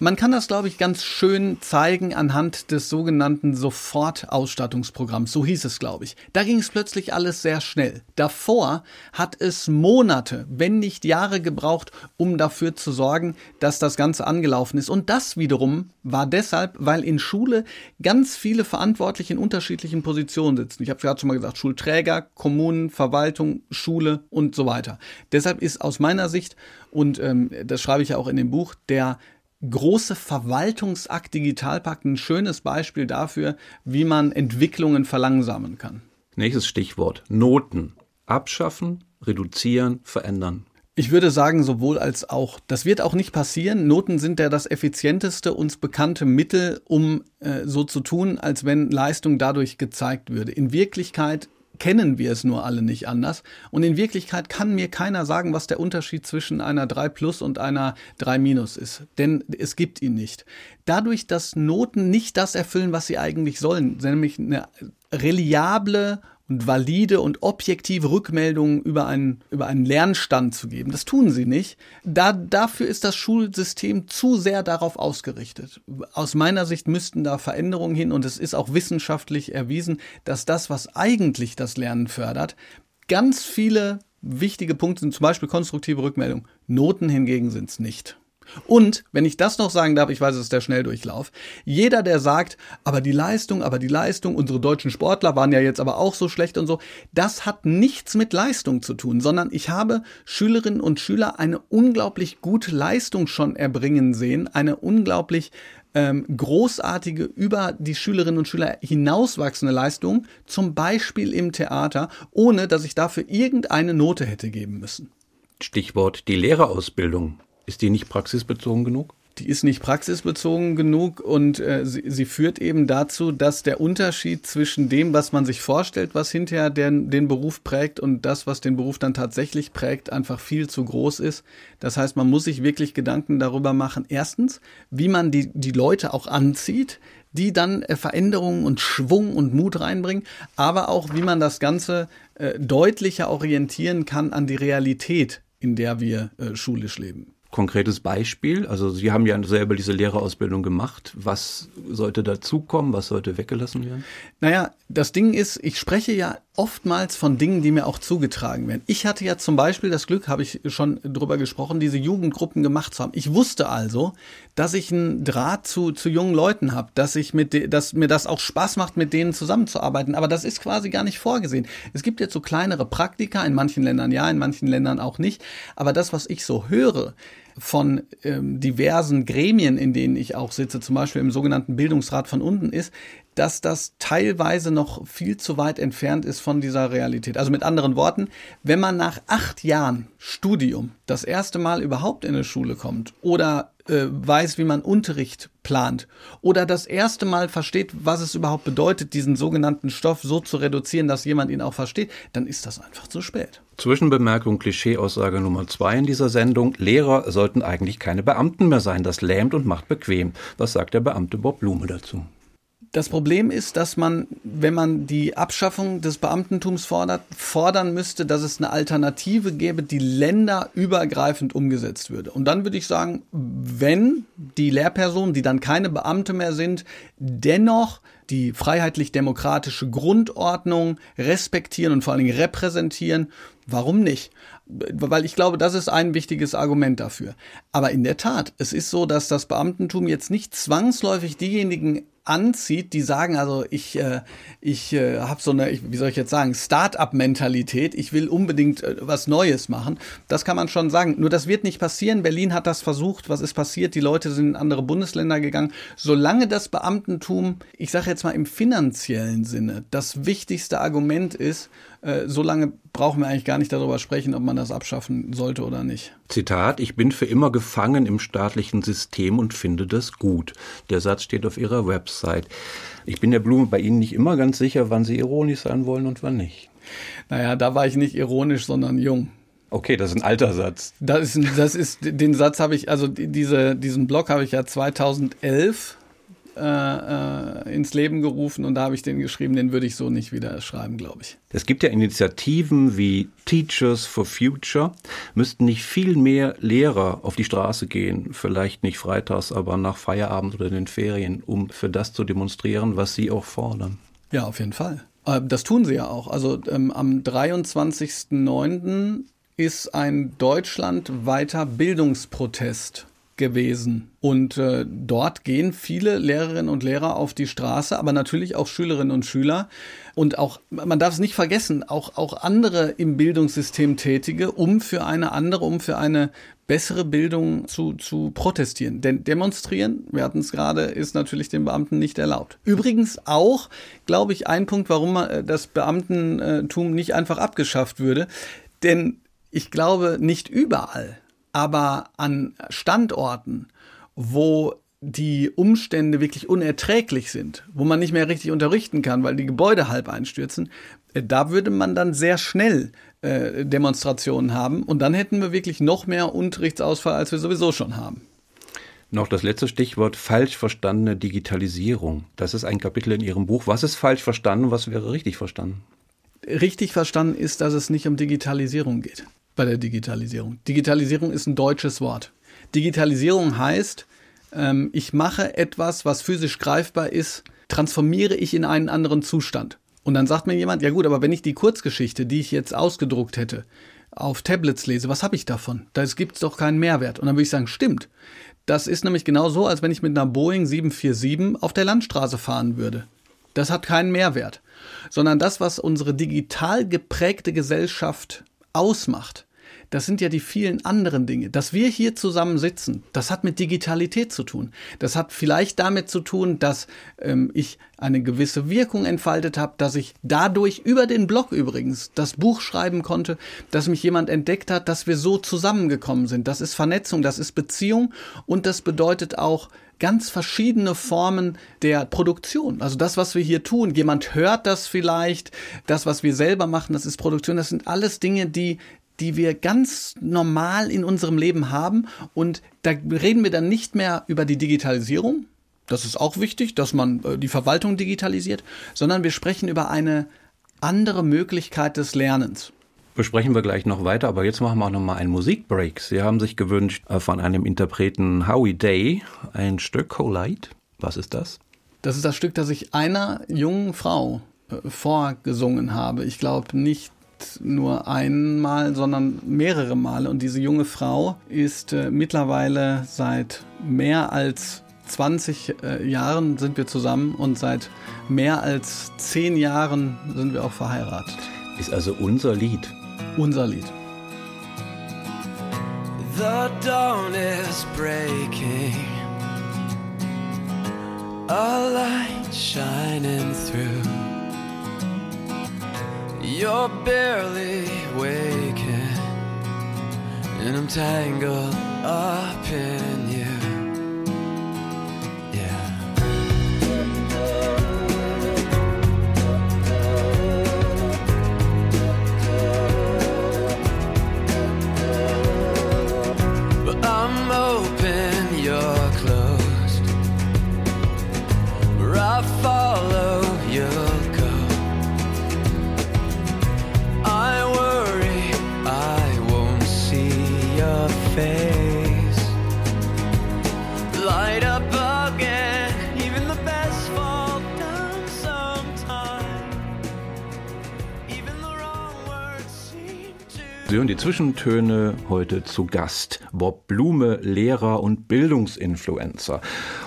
man kann das, glaube ich, ganz schön zeigen anhand des sogenannten Sofortausstattungsprogramms. So hieß es, glaube ich. Da ging es plötzlich alles sehr schnell. Davor hat es Monate, wenn nicht Jahre gebraucht, um dafür zu sorgen, dass das Ganze angelaufen ist. Und das wiederum war deshalb, weil in Schule ganz viele Verantwortliche in unterschiedlichen Positionen sitzen. Ich habe gerade schon mal gesagt, Schulträger, Kommunen, Verwaltung, Schule und so weiter. Deshalb ist aus meiner Sicht, und ähm, das schreibe ich ja auch in dem Buch, der große Verwaltungsakt Digitalpakt ein schönes Beispiel dafür, wie man Entwicklungen verlangsamen kann. Nächstes Stichwort. Noten. Abschaffen, reduzieren, verändern. Ich würde sagen, sowohl als auch. Das wird auch nicht passieren. Noten sind ja das effizienteste uns bekannte Mittel, um äh, so zu tun, als wenn Leistung dadurch gezeigt würde. In Wirklichkeit kennen wir es nur alle nicht anders. Und in Wirklichkeit kann mir keiner sagen, was der Unterschied zwischen einer 3 plus und einer 3 minus ist. Denn es gibt ihn nicht. Dadurch, dass Noten nicht das erfüllen, was sie eigentlich sollen, nämlich eine reliable und valide und objektive Rückmeldungen über einen, über einen Lernstand zu geben. Das tun sie nicht. Da, dafür ist das Schulsystem zu sehr darauf ausgerichtet. Aus meiner Sicht müssten da Veränderungen hin und es ist auch wissenschaftlich erwiesen, dass das, was eigentlich das Lernen fördert, ganz viele wichtige Punkte sind, zum Beispiel konstruktive Rückmeldung. Noten hingegen sind es nicht. Und, wenn ich das noch sagen darf, ich weiß, es ist der Schnelldurchlauf, jeder, der sagt, aber die Leistung, aber die Leistung, unsere deutschen Sportler waren ja jetzt aber auch so schlecht und so, das hat nichts mit Leistung zu tun, sondern ich habe Schülerinnen und Schüler eine unglaublich gute Leistung schon erbringen sehen, eine unglaublich ähm, großartige, über die Schülerinnen und Schüler hinauswachsende Leistung, zum Beispiel im Theater, ohne dass ich dafür irgendeine Note hätte geben müssen. Stichwort die Lehrerausbildung. Ist die nicht praxisbezogen genug? die ist nicht praxisbezogen genug und äh, sie, sie führt eben dazu, dass der Unterschied zwischen dem, was man sich vorstellt, was hinterher den, den Beruf prägt und das, was den Beruf dann tatsächlich prägt, einfach viel zu groß ist. Das heißt, man muss sich wirklich Gedanken darüber machen, erstens, wie man die, die Leute auch anzieht, die dann äh, Veränderungen und Schwung und Mut reinbringen, aber auch, wie man das Ganze äh, deutlicher orientieren kann an die Realität, in der wir äh, schulisch leben konkretes Beispiel? Also Sie haben ja selber diese Lehrerausbildung gemacht. Was sollte dazukommen? Was sollte weggelassen werden? Naja, das Ding ist, ich spreche ja oftmals von Dingen, die mir auch zugetragen werden. Ich hatte ja zum Beispiel das Glück, habe ich schon drüber gesprochen, diese Jugendgruppen gemacht zu haben. Ich wusste also, dass ich einen Draht zu, zu jungen Leuten habe, dass ich mit, dass mir das auch Spaß macht, mit denen zusammenzuarbeiten. Aber das ist quasi gar nicht vorgesehen. Es gibt jetzt so kleinere Praktika, in manchen Ländern ja, in manchen Ländern auch nicht. Aber das, was ich so höre, von ähm, diversen Gremien, in denen ich auch sitze, zum Beispiel im sogenannten Bildungsrat von unten, ist, dass das teilweise noch viel zu weit entfernt ist von dieser Realität. Also mit anderen Worten, wenn man nach acht Jahren Studium das erste Mal überhaupt in eine Schule kommt oder äh, weiß, wie man Unterricht plant oder das erste Mal versteht, was es überhaupt bedeutet, diesen sogenannten Stoff so zu reduzieren, dass jemand ihn auch versteht, dann ist das einfach zu spät. Zwischenbemerkung, Klischeeaussage Nummer zwei in dieser Sendung. Lehrer sollten eigentlich keine Beamten mehr sein. Das lähmt und macht bequem. Was sagt der Beamte Bob Blume dazu? Das Problem ist, dass man, wenn man die Abschaffung des Beamtentums fordert, fordern müsste, dass es eine Alternative gäbe, die länderübergreifend umgesetzt würde. Und dann würde ich sagen, wenn die Lehrpersonen, die dann keine Beamte mehr sind, dennoch die freiheitlich-demokratische Grundordnung respektieren und vor allen Dingen repräsentieren, warum nicht? Weil ich glaube, das ist ein wichtiges Argument dafür. Aber in der Tat, es ist so, dass das Beamtentum jetzt nicht zwangsläufig diejenigen anzieht, die sagen, also ich, äh, ich äh, habe so eine, ich, wie soll ich jetzt sagen, Start-up-Mentalität, ich will unbedingt äh, was Neues machen. Das kann man schon sagen. Nur das wird nicht passieren. Berlin hat das versucht. Was ist passiert? Die Leute sind in andere Bundesländer gegangen. Solange das Beamtentum, ich sage jetzt mal im finanziellen Sinne, das wichtigste Argument ist, äh, so lange brauchen wir eigentlich gar nicht darüber sprechen, ob man das abschaffen sollte oder nicht. Zitat, ich bin für immer gefangen im staatlichen System und finde das gut. Der Satz steht auf Ihrer Website. Ich bin der Blume bei Ihnen nicht immer ganz sicher, wann Sie ironisch sein wollen und wann nicht. Naja, da war ich nicht ironisch, sondern jung. Okay, das ist ein alter Satz. Das ist, das ist den Satz habe ich, also diese, diesen Blog habe ich ja 2011 äh, äh, ins Leben gerufen und da habe ich den geschrieben, den würde ich so nicht wieder schreiben, glaube ich. Es gibt ja Initiativen wie Teachers for Future. Müssten nicht viel mehr Lehrer auf die Straße gehen, vielleicht nicht freitags, aber nach Feierabend oder in den Ferien, um für das zu demonstrieren, was sie auch fordern? Ja, auf jeden Fall. Äh, Das tun sie ja auch. Also ähm, am 23.09. ist ein deutschlandweiter Bildungsprotest gewesen. Und äh, dort gehen viele Lehrerinnen und Lehrer auf die Straße, aber natürlich auch Schülerinnen und Schüler. Und auch, man darf es nicht vergessen, auch, auch andere im Bildungssystem Tätige, um für eine andere, um für eine bessere Bildung zu, zu protestieren. Denn demonstrieren, wir hatten es gerade, ist natürlich den Beamten nicht erlaubt. Übrigens auch, glaube ich, ein Punkt, warum äh, das Beamtentum nicht einfach abgeschafft würde. Denn ich glaube, nicht überall aber an Standorten, wo die Umstände wirklich unerträglich sind, wo man nicht mehr richtig unterrichten kann, weil die Gebäude halb einstürzen, äh, da würde man dann sehr schnell äh, Demonstrationen haben und dann hätten wir wirklich noch mehr Unterrichtsausfall, als wir sowieso schon haben. Noch das letzte Stichwort falsch verstandene Digitalisierung. Das ist ein Kapitel in Ihrem Buch. Was ist falsch verstanden, was wäre richtig verstanden? richtig verstanden ist, dass es nicht um Digitalisierung geht bei der Digitalisierung. Digitalisierung ist ein deutsches Wort. Digitalisierung heißt, ähm, ich mache etwas, was physisch greifbar ist, transformiere ich in einen anderen Zustand. Und dann sagt mir jemand, ja gut, aber wenn ich die Kurzgeschichte, die ich jetzt ausgedruckt hätte, auf Tablets lese, was habe ich davon? Da gibt es doch keinen Mehrwert. Und dann würde ich sagen, stimmt. Das ist nämlich genau so, als wenn ich mit einer Boeing 747 auf der Landstraße fahren würde. Das hat keinen Mehrwert. Sondern das, was unsere digital geprägte Gesellschaft ausmacht, das sind ja die vielen anderen Dinge. Dass wir hier zusammen sitzen, das hat mit Digitalität zu tun. Das hat vielleicht damit zu tun, dass ähm, ich eine gewisse Wirkung entfaltet habe, dass ich dadurch über den Blog übrigens das Buch schreiben konnte, dass mich jemand entdeckt hat, dass wir so zusammengekommen sind. Das ist Vernetzung, das ist Beziehung und das bedeutet auch ganz verschiedene Formen der Produktion. Also das, was wir hier tun, jemand hört das vielleicht, das, was wir selber machen, das ist Produktion, das sind alles Dinge, die die wir ganz normal in unserem Leben haben. Und da reden wir dann nicht mehr über die Digitalisierung. Das ist auch wichtig, dass man äh, die Verwaltung digitalisiert, sondern wir sprechen über eine andere Möglichkeit des Lernens. Besprechen wir gleich noch weiter, aber jetzt machen wir auch noch mal einen Musikbreak. Sie haben sich gewünscht äh, von einem Interpreten Howie Day ein Stück Collide. Was ist das? Das ist das Stück, das ich einer jungen Frau äh, vorgesungen habe. Ich glaube nicht nur einmal, sondern mehrere Male. Und diese junge Frau ist äh, mittlerweile seit mehr als 20 äh, Jahren sind wir zusammen und seit mehr als 10 Jahren sind wir auch verheiratet. Ist also unser Lied. Unser Lied. The dawn is breaking. A light shining through. You're barely waking, and I'm tangled up in you. Die Zwischentöne heute zu Gast. Bob Blume, Lehrer und Bildungsinfluencer.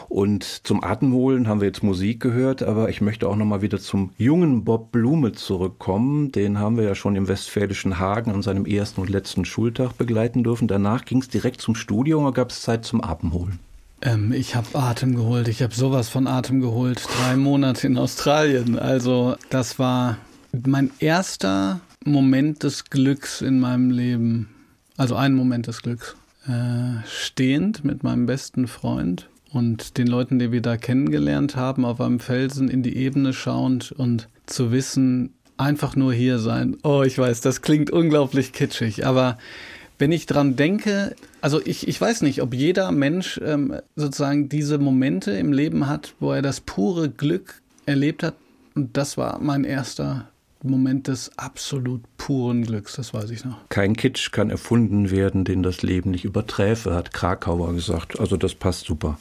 Und zum Atemholen haben wir jetzt Musik gehört, aber ich möchte auch nochmal wieder zum jungen Bob Blume zurückkommen. Den haben wir ja schon im westfälischen Hagen an seinem ersten und letzten Schultag begleiten dürfen. Danach ging es direkt zum Studio oder gab es Zeit zum Atemholen? Ähm, ich habe Atem geholt. Ich habe sowas von Atem geholt. Drei Monate in Australien. Also das war mein erster Moment des Glücks in meinem Leben. Also ein Moment des Glücks. Äh, stehend mit meinem besten Freund und den Leuten, die wir da kennengelernt haben, auf einem Felsen in die Ebene schauend und zu wissen, einfach nur hier sein. Oh, ich weiß, das klingt unglaublich kitschig, aber wenn ich dran denke, also ich, ich weiß nicht, ob jeder Mensch ähm, sozusagen diese Momente im Leben hat, wo er das pure Glück erlebt hat. Und das war mein erster Moment des absolut puren Glücks, das weiß ich noch. Kein Kitsch kann erfunden werden, den das Leben nicht überträfe, hat Krakauer gesagt. Also das passt super.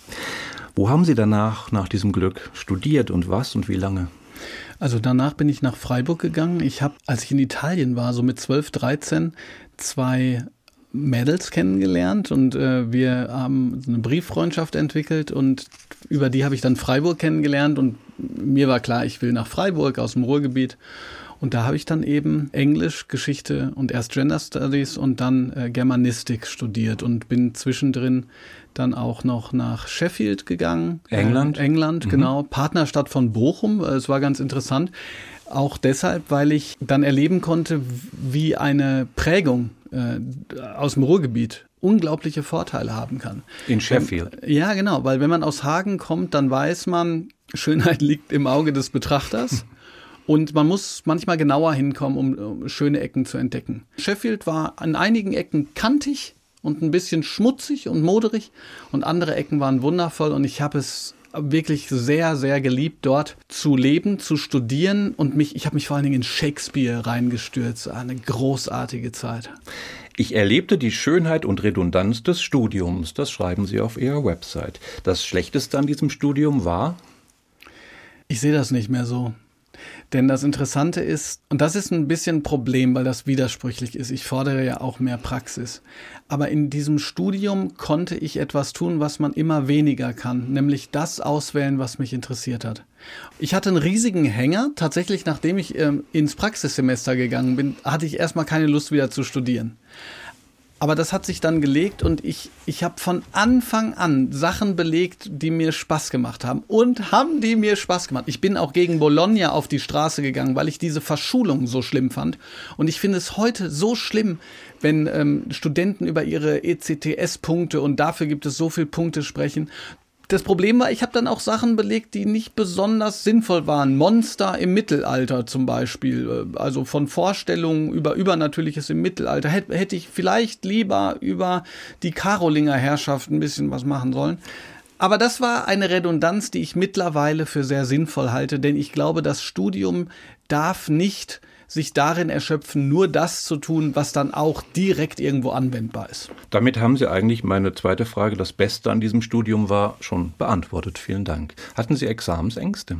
Wo haben Sie danach, nach diesem Glück, studiert und was und wie lange? Also danach bin ich nach Freiburg gegangen. Ich habe, als ich in Italien war, so mit 12, 13, zwei Mädels kennengelernt und äh, wir haben eine Brieffreundschaft entwickelt und über die habe ich dann Freiburg kennengelernt und mir war klar, ich will nach Freiburg aus dem Ruhrgebiet. Und da habe ich dann eben Englisch, Geschichte und erst Gender Studies und dann äh, Germanistik studiert und bin zwischendrin dann auch noch nach Sheffield gegangen. England? Äh, England, genau. Partnerstadt von Bochum. Äh, Es war ganz interessant. Auch deshalb, weil ich dann erleben konnte, wie eine Prägung äh, aus dem Ruhrgebiet unglaubliche Vorteile haben kann. In Sheffield. Ja, genau, weil wenn man aus Hagen kommt, dann weiß man, Schönheit liegt im Auge des Betrachters. Und man muss manchmal genauer hinkommen, um, um schöne Ecken zu entdecken. Sheffield war an einigen Ecken kantig und ein bisschen schmutzig und moderig und andere Ecken waren wundervoll und ich habe es wirklich sehr, sehr geliebt, dort zu leben, zu studieren und mich, ich habe mich vor allen Dingen in Shakespeare reingestürzt. Eine großartige Zeit. Ich erlebte die Schönheit und Redundanz des Studiums. Das schreiben Sie auf Ihrer Website. Das Schlechteste an diesem Studium war? Ich sehe das nicht mehr so. Denn das Interessante ist, und das ist ein bisschen ein Problem, weil das widersprüchlich ist, ich fordere ja auch mehr Praxis. Aber in diesem Studium konnte ich etwas tun, was man immer weniger kann, nämlich das auswählen, was mich interessiert hat. Ich hatte einen riesigen Hänger. Tatsächlich, nachdem ich ähm, ins Praxissemester gegangen bin, hatte ich erstmal keine Lust wieder zu studieren. Aber das hat sich dann gelegt und ich, ich habe von Anfang an Sachen belegt, die mir Spaß gemacht haben. Und haben die mir Spaß gemacht. Ich bin auch gegen Bologna auf die Straße gegangen, weil ich diese Verschulung so schlimm fand. Und ich finde es heute so schlimm, wenn ähm, Studenten über ihre ECTS-Punkte und dafür gibt es so viele Punkte sprechen. Das Problem war, ich habe dann auch Sachen belegt, die nicht besonders sinnvoll waren. Monster im Mittelalter zum Beispiel. Äh, Also von Vorstellungen über Übernatürliches im Mittelalter. Hätte hätte ich vielleicht lieber über die Karolinger Herrschaft ein bisschen was machen sollen. Aber das war eine Redundanz, die ich mittlerweile für sehr sinnvoll halte, denn ich glaube, das Studium darf nicht sich darin erschöpfen, nur das zu tun, was dann auch direkt irgendwo anwendbar ist. Damit haben Sie eigentlich meine zweite Frage, das Beste an diesem Studium war, schon beantwortet. Vielen Dank. Hatten Sie Examensängste?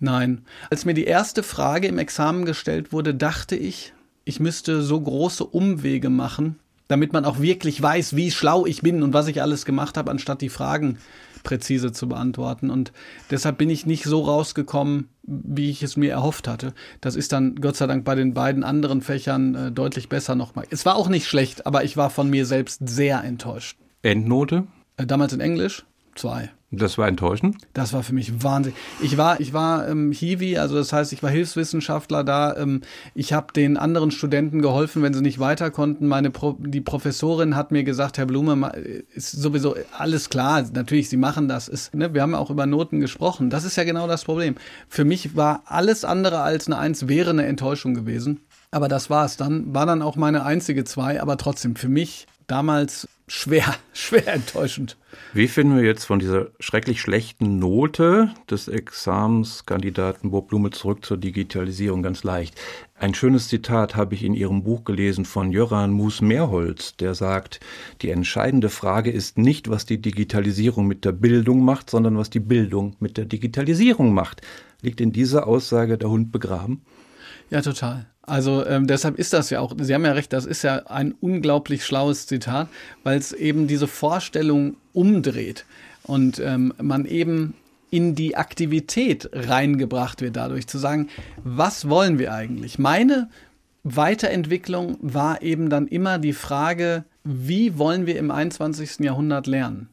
Nein. Als mir die erste Frage im Examen gestellt wurde, dachte ich, ich müsste so große Umwege machen, damit man auch wirklich weiß, wie schlau ich bin und was ich alles gemacht habe, anstatt die Fragen präzise zu beantworten. Und deshalb bin ich nicht so rausgekommen, wie ich es mir erhofft hatte. Das ist dann Gott sei Dank bei den beiden anderen Fächern äh, deutlich besser nochmal. Es war auch nicht schlecht, aber ich war von mir selbst sehr enttäuscht. Endnote? Äh, damals in Englisch zwei. Das war enttäuschend. Das war für mich Wahnsinn. Ich war, ich war ähm, Hiwi, also das heißt, ich war Hilfswissenschaftler da. Ähm, ich habe den anderen Studenten geholfen, wenn sie nicht weiter konnten. Meine Pro die Professorin hat mir gesagt, Herr Blume, ist sowieso alles klar. Natürlich, Sie machen das. Ist, ne, wir haben auch über Noten gesprochen. Das ist ja genau das Problem. Für mich war alles andere als eine Eins wäre eine Enttäuschung gewesen. Aber das war es dann. War dann auch meine einzige Zwei, aber trotzdem für mich damals schwer, schwer enttäuschend. Wie finden wir jetzt von dieser schrecklich schlechten Note des Examenskandidaten Bob Blume zurück zur Digitalisierung ganz leicht? Ein schönes Zitat habe ich in Ihrem Buch gelesen von Jöran Mus-Mehrholz, der sagt, die entscheidende Frage ist nicht, was die Digitalisierung mit der Bildung macht, sondern was die Bildung mit der Digitalisierung macht. Liegt in dieser Aussage der Hund begraben? Ja, total. Also ähm, deshalb ist das ja auch, Sie haben ja recht, das ist ja ein unglaublich schlaues Zitat, weil es eben diese Vorstellung umdreht und ähm, man eben in die Aktivität reingebracht wird dadurch, zu sagen, was wollen wir eigentlich? Meine Weiterentwicklung war eben dann immer die Frage, wie wollen wir im 21. Jahrhundert lernen?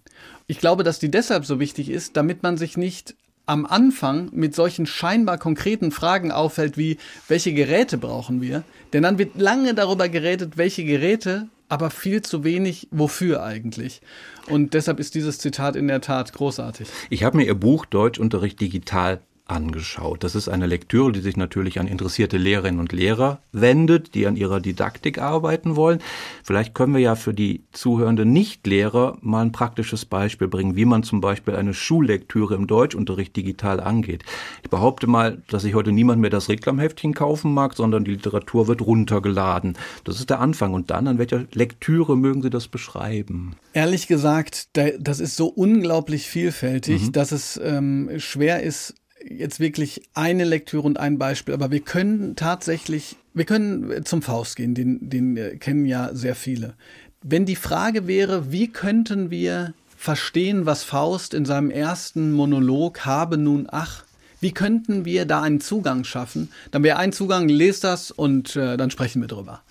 Ich glaube, dass die deshalb so wichtig ist, damit man sich nicht am Anfang mit solchen scheinbar konkreten Fragen auffällt, wie welche Geräte brauchen wir? Denn dann wird lange darüber geredet, welche Geräte, aber viel zu wenig wofür eigentlich. Und deshalb ist dieses Zitat in der Tat großartig. Ich habe mir Ihr Buch Deutschunterricht digital angeschaut. Das ist eine Lektüre, die sich natürlich an interessierte Lehrerinnen und Lehrer wendet, die an ihrer Didaktik arbeiten wollen. Vielleicht können wir ja für die zuhörenden Nichtlehrer mal ein praktisches Beispiel bringen, wie man zum Beispiel eine Schullektüre im Deutschunterricht digital angeht. Ich behaupte mal, dass sich heute niemand mehr das Reklamheftchen kaufen mag, sondern die Literatur wird runtergeladen. Das ist der Anfang. Und dann, an welcher Lektüre mögen Sie das beschreiben? Ehrlich gesagt, da- das ist so unglaublich vielfältig, dass es ähm, schwer ist, jetzt wirklich eine Lektüre und ein Beispiel, aber wir können tatsächlich, wir können zum Faust gehen, den, den äh, kennen ja sehr viele. Wenn die Frage wäre, wie könnten wir verstehen, was Faust in seinem ersten Monolog habe nun ach, wie könnten wir da einen Zugang schaffen? Dann wäre ein Zugang, lest das und äh, dann sprechen wir drüber.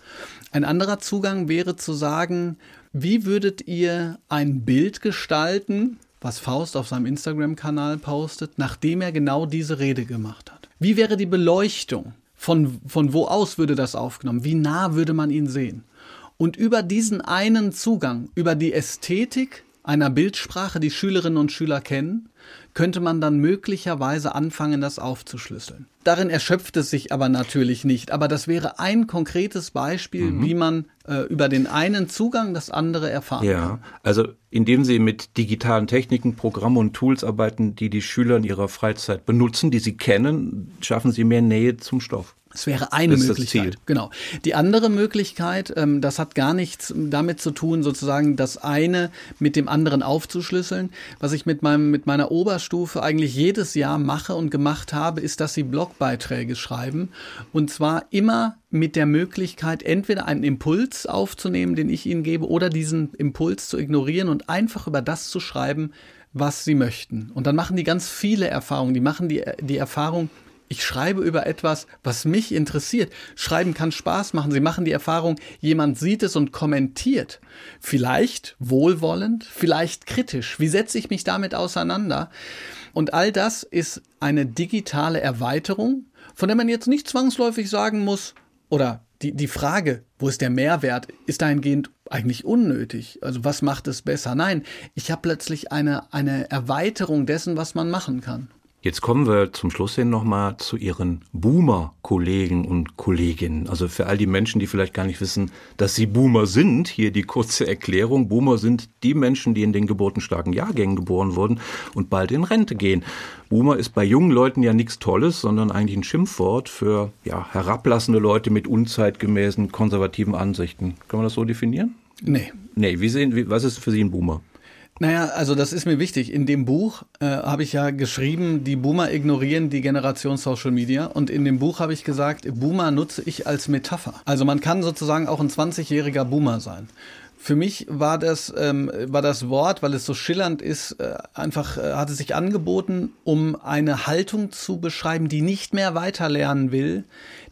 Ein anderer Zugang wäre zu sagen, wie würdet ihr ein Bild gestalten, was Faust auf seinem Instagram-Kanal postet, nachdem er genau diese Rede gemacht hat? Wie wäre die Beleuchtung? Von, von wo aus würde das aufgenommen? Wie nah würde man ihn sehen? Und über diesen einen Zugang, über die Ästhetik einer Bildsprache, die Schülerinnen und Schüler kennen, könnte man dann möglicherweise anfangen, das aufzuschlüsseln. Darin erschöpft es sich aber natürlich nicht. Aber das wäre ein konkretes Beispiel, Mhm. wie man äh, über den einen Zugang das andere erfahren kann. Ja, also indem sie mit digitalen Techniken, Programmen und Tools arbeiten, die die Schüler in ihrer Freizeit benutzen, die sie kennen, schaffen sie mehr Nähe zum Stoff. Das wäre eine Das Möglichkeit. Genau. Die andere Möglichkeit, ähm, das hat gar nichts damit zu tun, sozusagen das eine mit dem anderen aufzuschlüsseln. Was ich mit meinem mit meiner Oberstufe eigentlich jedes Jahr mache und gemacht habe, ist, dass sie Blogbeiträge schreiben und zwar immer mit der Möglichkeit, entweder einen Impuls aufzunehmen, den ich ihnen gebe, oder diesen Impuls zu ignorieren und einfach über das zu schreiben, was sie möchten. Und dann machen die ganz viele Erfahrungen. Die machen die, die Erfahrung, ich schreibe über etwas, was mich interessiert. Schreiben kann Spaß machen. Sie machen die Erfahrung, jemand sieht es und kommentiert. Vielleicht wohlwollend, vielleicht kritisch. Wie setze ich mich damit auseinander? Und all das ist eine digitale Erweiterung, von der man jetzt nicht zwangsläufig sagen muss, oder die, die Frage, wo ist der Mehrwert, ist dahingehend eigentlich unnötig. Also was macht es besser? Nein, ich habe plötzlich eine, eine Erweiterung dessen, was man machen kann. Jetzt kommen wir zum Schluss hin nochmal zu Ihren Boomer-Kollegen und Kolleginnen. Also für all die Menschen, die vielleicht gar nicht wissen, dass sie Boomer sind, hier die kurze Erklärung. Boomer sind die Menschen, die in den geburtenstarken Jahrgängen geboren wurden und bald in Rente gehen. Boomer ist bei jungen Leuten ja nichts Tolles, sondern eigentlich ein Schimpfwort für ja, herablassende Leute mit unzeitgemäßen, konservativen Ansichten. Kann man das so definieren? Nee. Nee, wie sehen, wie, was ist für Sie ein Boomer? Naja, also das ist mir wichtig. In dem Buch äh, habe ich ja geschrieben, die Boomer ignorieren die Generation Social Media. Und in dem Buch habe ich gesagt, Boomer nutze ich als Metapher. Also man kann sozusagen auch ein 20-jähriger Boomer sein. Für mich war das, ähm, war das Wort, weil es so schillernd ist, äh, einfach äh, hat es sich angeboten, um eine Haltung zu beschreiben, die nicht mehr weiterlernen will,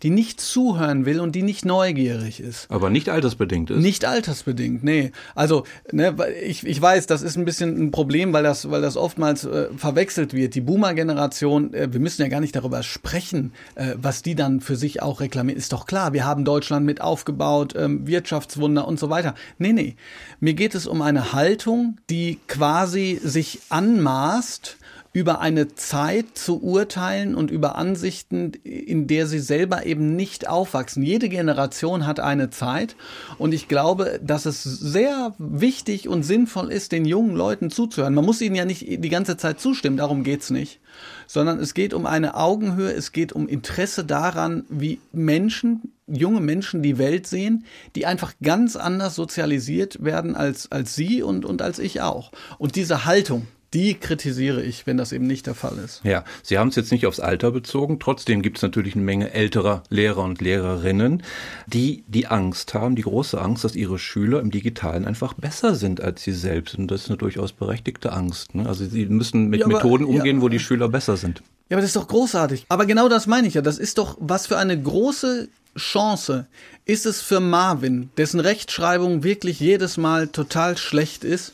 die nicht zuhören will und die nicht neugierig ist. Aber nicht altersbedingt ist. Nicht altersbedingt, nee. Also, ne, ich, ich weiß, das ist ein bisschen ein Problem, weil das, weil das oftmals äh, verwechselt wird. Die Boomer-Generation, äh, wir müssen ja gar nicht darüber sprechen, äh, was die dann für sich auch reklamieren. Ist doch klar, wir haben Deutschland mit aufgebaut, ähm, Wirtschaftswunder und so weiter. Nee, nee. Mir geht es um eine Haltung, die quasi sich anmaßt, über eine Zeit zu urteilen und über Ansichten, in der sie selber eben nicht aufwachsen. Jede Generation hat eine Zeit und ich glaube, dass es sehr wichtig und sinnvoll ist, den jungen Leuten zuzuhören. Man muss ihnen ja nicht die ganze Zeit zustimmen, darum geht's nicht, sondern es geht um eine Augenhöhe, es geht um Interesse daran, wie Menschen junge Menschen die Welt sehen, die einfach ganz anders sozialisiert werden als, als sie und, und als ich auch. Und diese Haltung, die kritisiere ich, wenn das eben nicht der Fall ist. Ja, Sie haben es jetzt nicht aufs Alter bezogen. Trotzdem gibt es natürlich eine Menge älterer Lehrer und Lehrerinnen, die die Angst haben, die große Angst, dass ihre Schüler im Digitalen einfach besser sind als sie selbst. Und das ist eine durchaus berechtigte Angst. Ne? Also sie müssen mit Ja, aber- Methoden umgehen, ja. wo die Schüler besser sind. Ja, aber das ist doch großartig. Aber genau das meine ich ja. Das ist doch, was für eine große Chance ist es für Marvin, dessen Rechtschreibung wirklich jedes Mal total schlecht ist,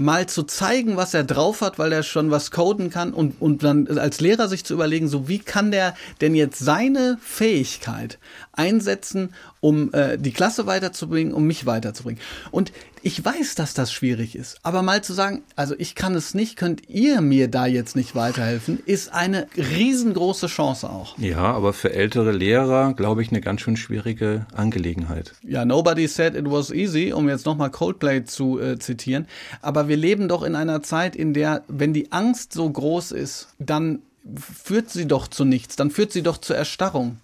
mal zu zeigen, was er drauf hat, weil er schon was coden kann und, und dann als Lehrer sich zu überlegen, so wie kann der denn jetzt seine Fähigkeit einsetzen, um äh, die Klasse weiterzubringen, um mich weiterzubringen. Und ich weiß, dass das schwierig ist, aber mal zu sagen, also ich kann es nicht, könnt ihr mir da jetzt nicht weiterhelfen, ist eine riesengroße Chance auch. Ja, aber für ältere Lehrer, glaube ich, eine ganz schön schwierige Angelegenheit. Ja, nobody said it was easy, um jetzt nochmal Coldplay zu äh, zitieren. Aber wir leben doch in einer Zeit, in der, wenn die Angst so groß ist, dann führt sie doch zu nichts, dann führt sie doch zur Erstarrung.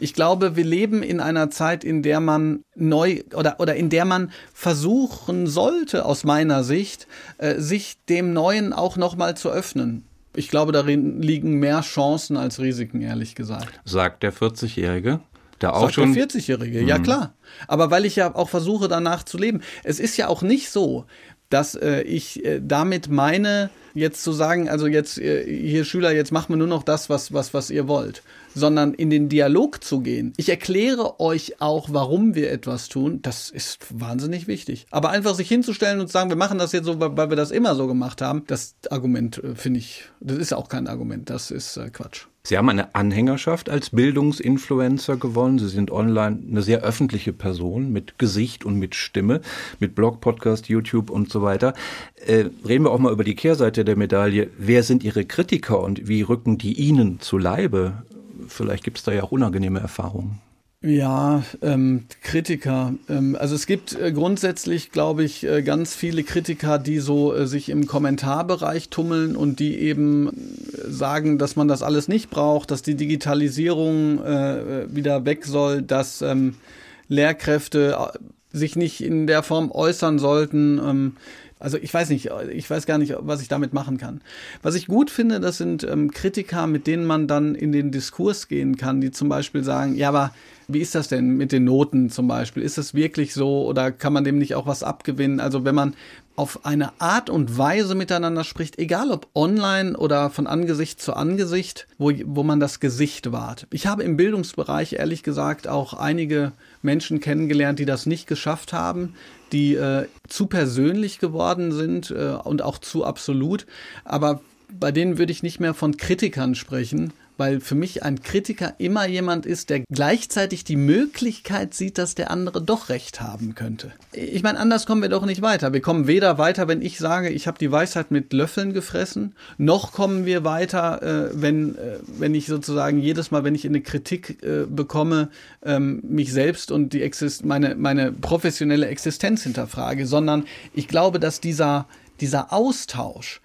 Ich glaube, wir leben in einer Zeit, in der man neu oder, oder in der man versuchen sollte, aus meiner Sicht, äh, sich dem Neuen auch nochmal zu öffnen. Ich glaube, darin liegen mehr Chancen als Risiken, ehrlich gesagt. Sagt der 40-Jährige, der auch Sagt schon. der 40-Jährige, ja klar. Aber weil ich ja auch versuche, danach zu leben. Es ist ja auch nicht so, dass äh, ich äh, damit meine, jetzt zu sagen, also jetzt, äh, hier Schüler, jetzt machen wir nur noch das, was, was, was ihr wollt, sondern in den Dialog zu gehen. Ich erkläre euch auch, warum wir etwas tun. Das ist wahnsinnig wichtig. Aber einfach sich hinzustellen und zu sagen, wir machen das jetzt so, weil wir das immer so gemacht haben, das Argument äh, finde ich, das ist auch kein Argument, das ist äh, Quatsch. Sie haben eine Anhängerschaft als Bildungsinfluencer gewonnen. Sie sind online eine sehr öffentliche Person mit Gesicht und mit Stimme, mit Blog, Podcast, YouTube und so weiter. Äh, reden wir auch mal über die Kehrseite der Medaille. Wer sind Ihre Kritiker und wie rücken die Ihnen zu Leibe? Vielleicht gibt es da ja auch unangenehme Erfahrungen. Ja, ähm, Kritiker. Ähm, also es gibt äh, grundsätzlich, glaube ich, äh, ganz viele Kritiker, die so äh, sich im Kommentarbereich tummeln und die eben äh, sagen, dass man das alles nicht braucht, dass die Digitalisierung äh, wieder weg soll, dass ähm, Lehrkräfte äh, sich nicht in der Form äußern sollten. Also ich weiß nicht, ich weiß gar nicht, was ich damit machen kann. Was ich gut finde, das sind ähm, Kritiker, mit denen man dann in den Diskurs gehen kann, die zum Beispiel sagen, ja, aber wie ist das denn mit den Noten zum Beispiel? Ist es wirklich so oder kann man dem nicht auch was abgewinnen? Also wenn man auf eine Art und Weise miteinander spricht, egal ob online oder von Angesicht zu Angesicht, wo, wo man das Gesicht wahrt. Ich habe im Bildungsbereich ehrlich gesagt auch einige Menschen kennengelernt, die das nicht geschafft haben, die äh, zu persönlich geworden sind äh, und auch zu absolut. Aber bei denen würde ich nicht mehr von Kritikern sprechen, weil für mich ein Kritiker immer jemand ist, der gleichzeitig die Möglichkeit sieht, dass der andere doch recht haben könnte. Ich meine, anders kommen wir doch nicht weiter. Wir kommen weder weiter, wenn ich sage, ich habe die Weisheit mit Löffeln gefressen, noch kommen wir weiter, äh, wenn, äh, wenn ich sozusagen jedes Mal, wenn ich eine Kritik äh, bekomme, ähm, mich selbst und die Exist meine, meine professionelle Existenz hinterfrage, sondern ich glaube, dass dieser, dieser Austausch,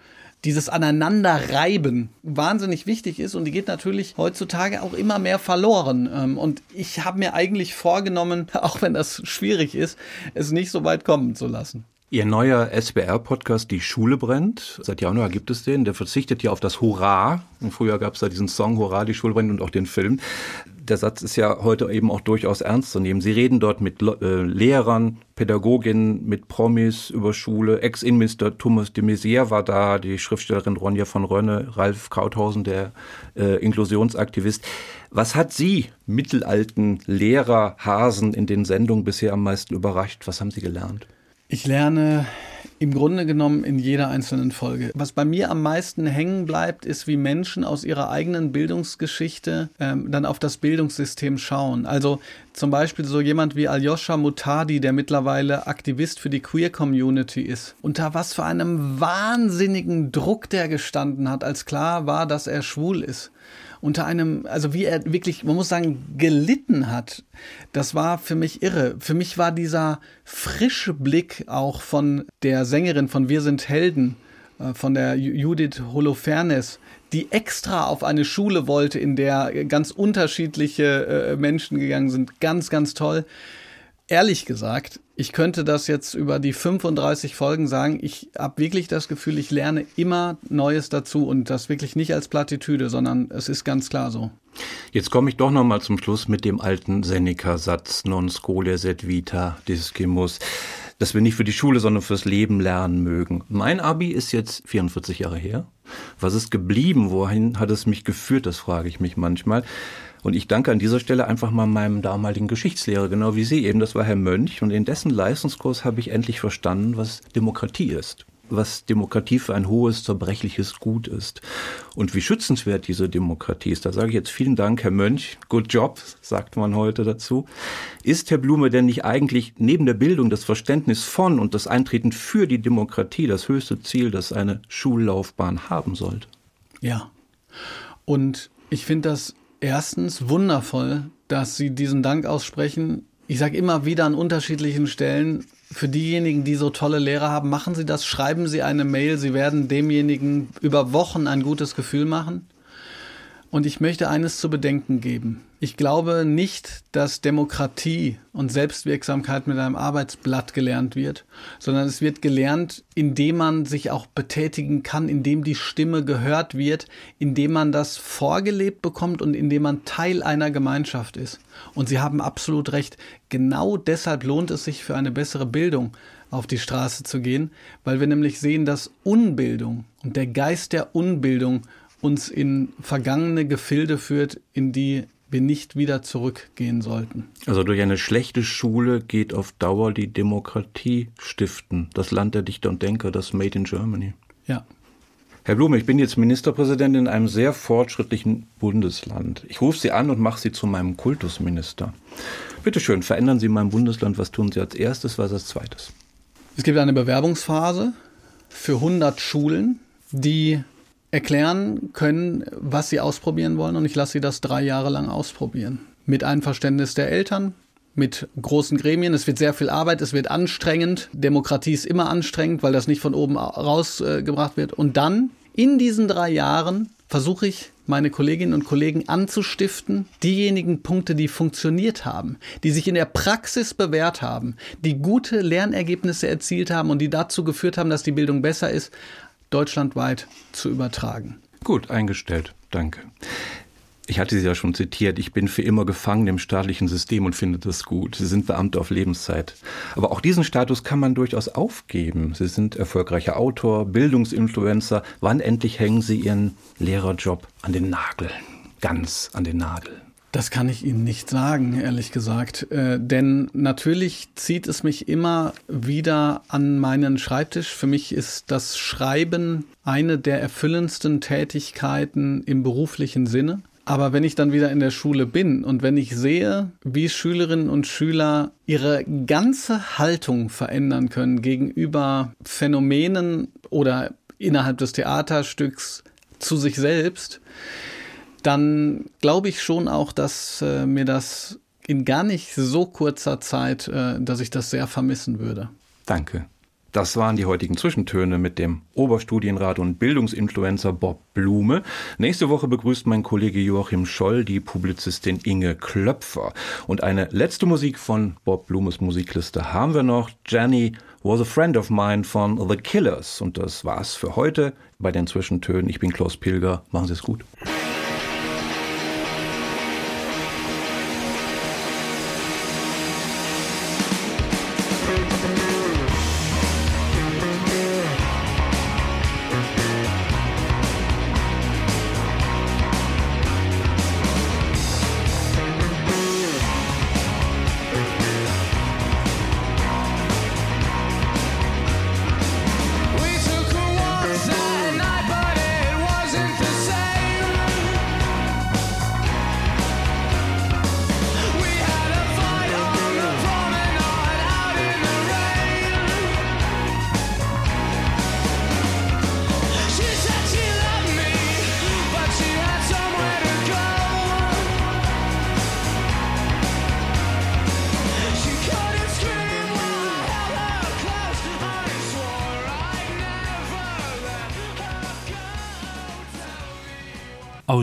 dieses Aneinanderreiben wahnsinnig wichtig ist und die geht natürlich heutzutage auch immer mehr verloren. Ähm, Und ich habe mir eigentlich vorgenommen, auch wenn das schwierig ist, es nicht so weit kommen zu lassen. Ihr neuer SBR-Podcast Die Schule brennt, seit Januar gibt es den, der verzichtet ja auf das Hurra. Und früher gab es da diesen Song Hurra, die Schule brennt und auch den Film. Der Satz ist ja heute eben auch durchaus ernst zu nehmen. Sie reden dort mit äh, Lehrern, Pädagoginnen, mit Promis über Schule. Ex-Innenminister Thomas de Maizière war da, die Schriftstellerin Ronja von Rönne, Ralf Krauthausen, der äh, Inklusionsaktivist. Was hat Sie, mittelalten Lehrerhasen, in den Sendungen bisher am meisten überrascht? Was haben Sie gelernt? Ich lerne im Grunde genommen in jeder einzelnen Folge. Was bei mir am meisten hängen bleibt, ist, wie Menschen aus ihrer eigenen Bildungsgeschichte ähm, dann auf das Bildungssystem schauen. Also zum Beispiel so jemand wie Aljoscha Mutadi, der mittlerweile Aktivist für die Queer Community ist. Unter was für einem wahnsinnigen Druck der gestanden hat, als klar war, dass er schwul ist unter einem, also wie er wirklich, man muss sagen, gelitten hat, das war für mich irre. Für mich war dieser frische Blick auch von der Sängerin von Wir sind Helden, äh, von der Ju- Judith Holofernes, die extra auf eine Schule wollte, in der ganz unterschiedliche äh, Menschen gegangen sind, ganz, ganz toll. Ehrlich gesagt, ich könnte das jetzt über die 35 Folgen sagen. Ich habe wirklich das Gefühl, ich lerne immer Neues dazu und das wirklich nicht als Plattitüde, sondern es ist ganz klar so. Jetzt komme ich doch noch mal zum Schluss mit dem alten Seneca-Satz non scole sed vita discimus, dass wir nicht für die Schule, sondern fürs Leben lernen mögen. Mein Abi ist jetzt 44 Jahre her. Was ist geblieben? Wohin hat es mich geführt? Das frage ich mich manchmal. Und ich danke an dieser Stelle einfach mal meinem damaligen Geschichtslehrer, genau wie Sie eben. Das war Herr Mönch. Und in dessen Leistungskurs habe ich endlich verstanden, was Demokratie ist was Demokratie für ein hohes, zerbrechliches Gut ist. Und wie schützenswert diese Demokratie ist, da sage ich jetzt vielen Dank, Herr Mönch. Good job, sagt man heute dazu. Ist, Herr Blume, denn nicht eigentlich neben der Bildung das Verständnis von und das Eintreten für die Demokratie das höchste Ziel, das eine Schullaufbahn haben sollte? Ja. Und ich finde das erstens wundervoll, dass Sie diesen Dank aussprechen. Ich sage immer wieder an unterschiedlichen Stellen, für diejenigen, die so tolle Lehrer haben, machen Sie das, schreiben Sie eine Mail, Sie werden demjenigen über Wochen ein gutes Gefühl machen. Und ich möchte eines zu bedenken geben. Ich glaube nicht, dass Demokratie und Selbstwirksamkeit mit einem Arbeitsblatt gelernt wird, sondern es wird gelernt, indem man sich auch betätigen kann, indem die Stimme gehört wird, indem man das vorgelebt bekommt und indem man Teil einer Gemeinschaft ist. Und Sie haben absolut recht. Genau deshalb lohnt es sich für eine bessere Bildung auf die Straße zu gehen, weil wir nämlich sehen, dass Unbildung und der Geist der Unbildung uns in vergangene Gefilde führt, in die wir nicht wieder zurückgehen sollten. Also durch eine schlechte Schule geht auf Dauer die Demokratie stiften. Das Land der Dichter und Denker, das Made in Germany. Ja. Herr Blume, ich bin jetzt Ministerpräsident in einem sehr fortschrittlichen Bundesland. Ich rufe Sie an und mache Sie zu meinem Kultusminister. Bitte schön, verändern Sie mein Bundesland. Was tun Sie als erstes, was als zweites? Es gibt eine Bewerbungsphase für 100 Schulen, die erklären können, was sie ausprobieren wollen. Und ich lasse sie das drei Jahre lang ausprobieren. Mit Einverständnis der Eltern, mit großen Gremien. Es wird sehr viel Arbeit, es wird anstrengend. Demokratie ist immer anstrengend, weil das nicht von oben rausgebracht äh, wird. Und dann, in diesen drei Jahren, versuche ich, meine Kolleginnen und Kollegen anzustiften, diejenigen Punkte, die funktioniert haben, die sich in der Praxis bewährt haben, die gute Lernergebnisse erzielt haben und die dazu geführt haben, dass die Bildung besser ist, deutschlandweit zu übertragen. Gut eingestellt, danke. Ich hatte Sie ja schon zitiert, ich bin für immer gefangen im staatlichen System und finde das gut. Sie sind Beamte auf Lebenszeit. Aber auch diesen Status kann man durchaus aufgeben. Sie sind erfolgreicher Autor, Bildungsinfluencer. Wann endlich hängen Sie Ihren Lehrerjob an den Nagel? Ganz an den Nagel. Das kann ich Ihnen nicht sagen, ehrlich gesagt. Äh, denn natürlich zieht es mich immer wieder an meinen Schreibtisch. Für mich ist das Schreiben eine der erfüllendsten Tätigkeiten im beruflichen Sinne. Aber wenn ich dann wieder in der Schule bin und wenn ich sehe, wie Schülerinnen und Schüler ihre ganze Haltung verändern können gegenüber Phänomenen oder innerhalb des Theaterstücks zu sich selbst, dann glaube ich schon auch, dass äh, mir das in gar nicht so kurzer Zeit, äh, dass ich das sehr vermissen würde. Danke. Das waren die heutigen Zwischentöne mit dem Oberstudienrat und Bildungsinfluencer Bob Blume. Nächste Woche begrüßt mein Kollege Joachim Scholl die Publizistin Inge Klöpfer. Und eine letzte Musik von Bob Blumes Musikliste haben wir noch. Jenny was a friend of mine von The Killers. Und das war's für heute bei den Zwischentönen. Ich bin Klaus Pilger. Machen Sie es gut.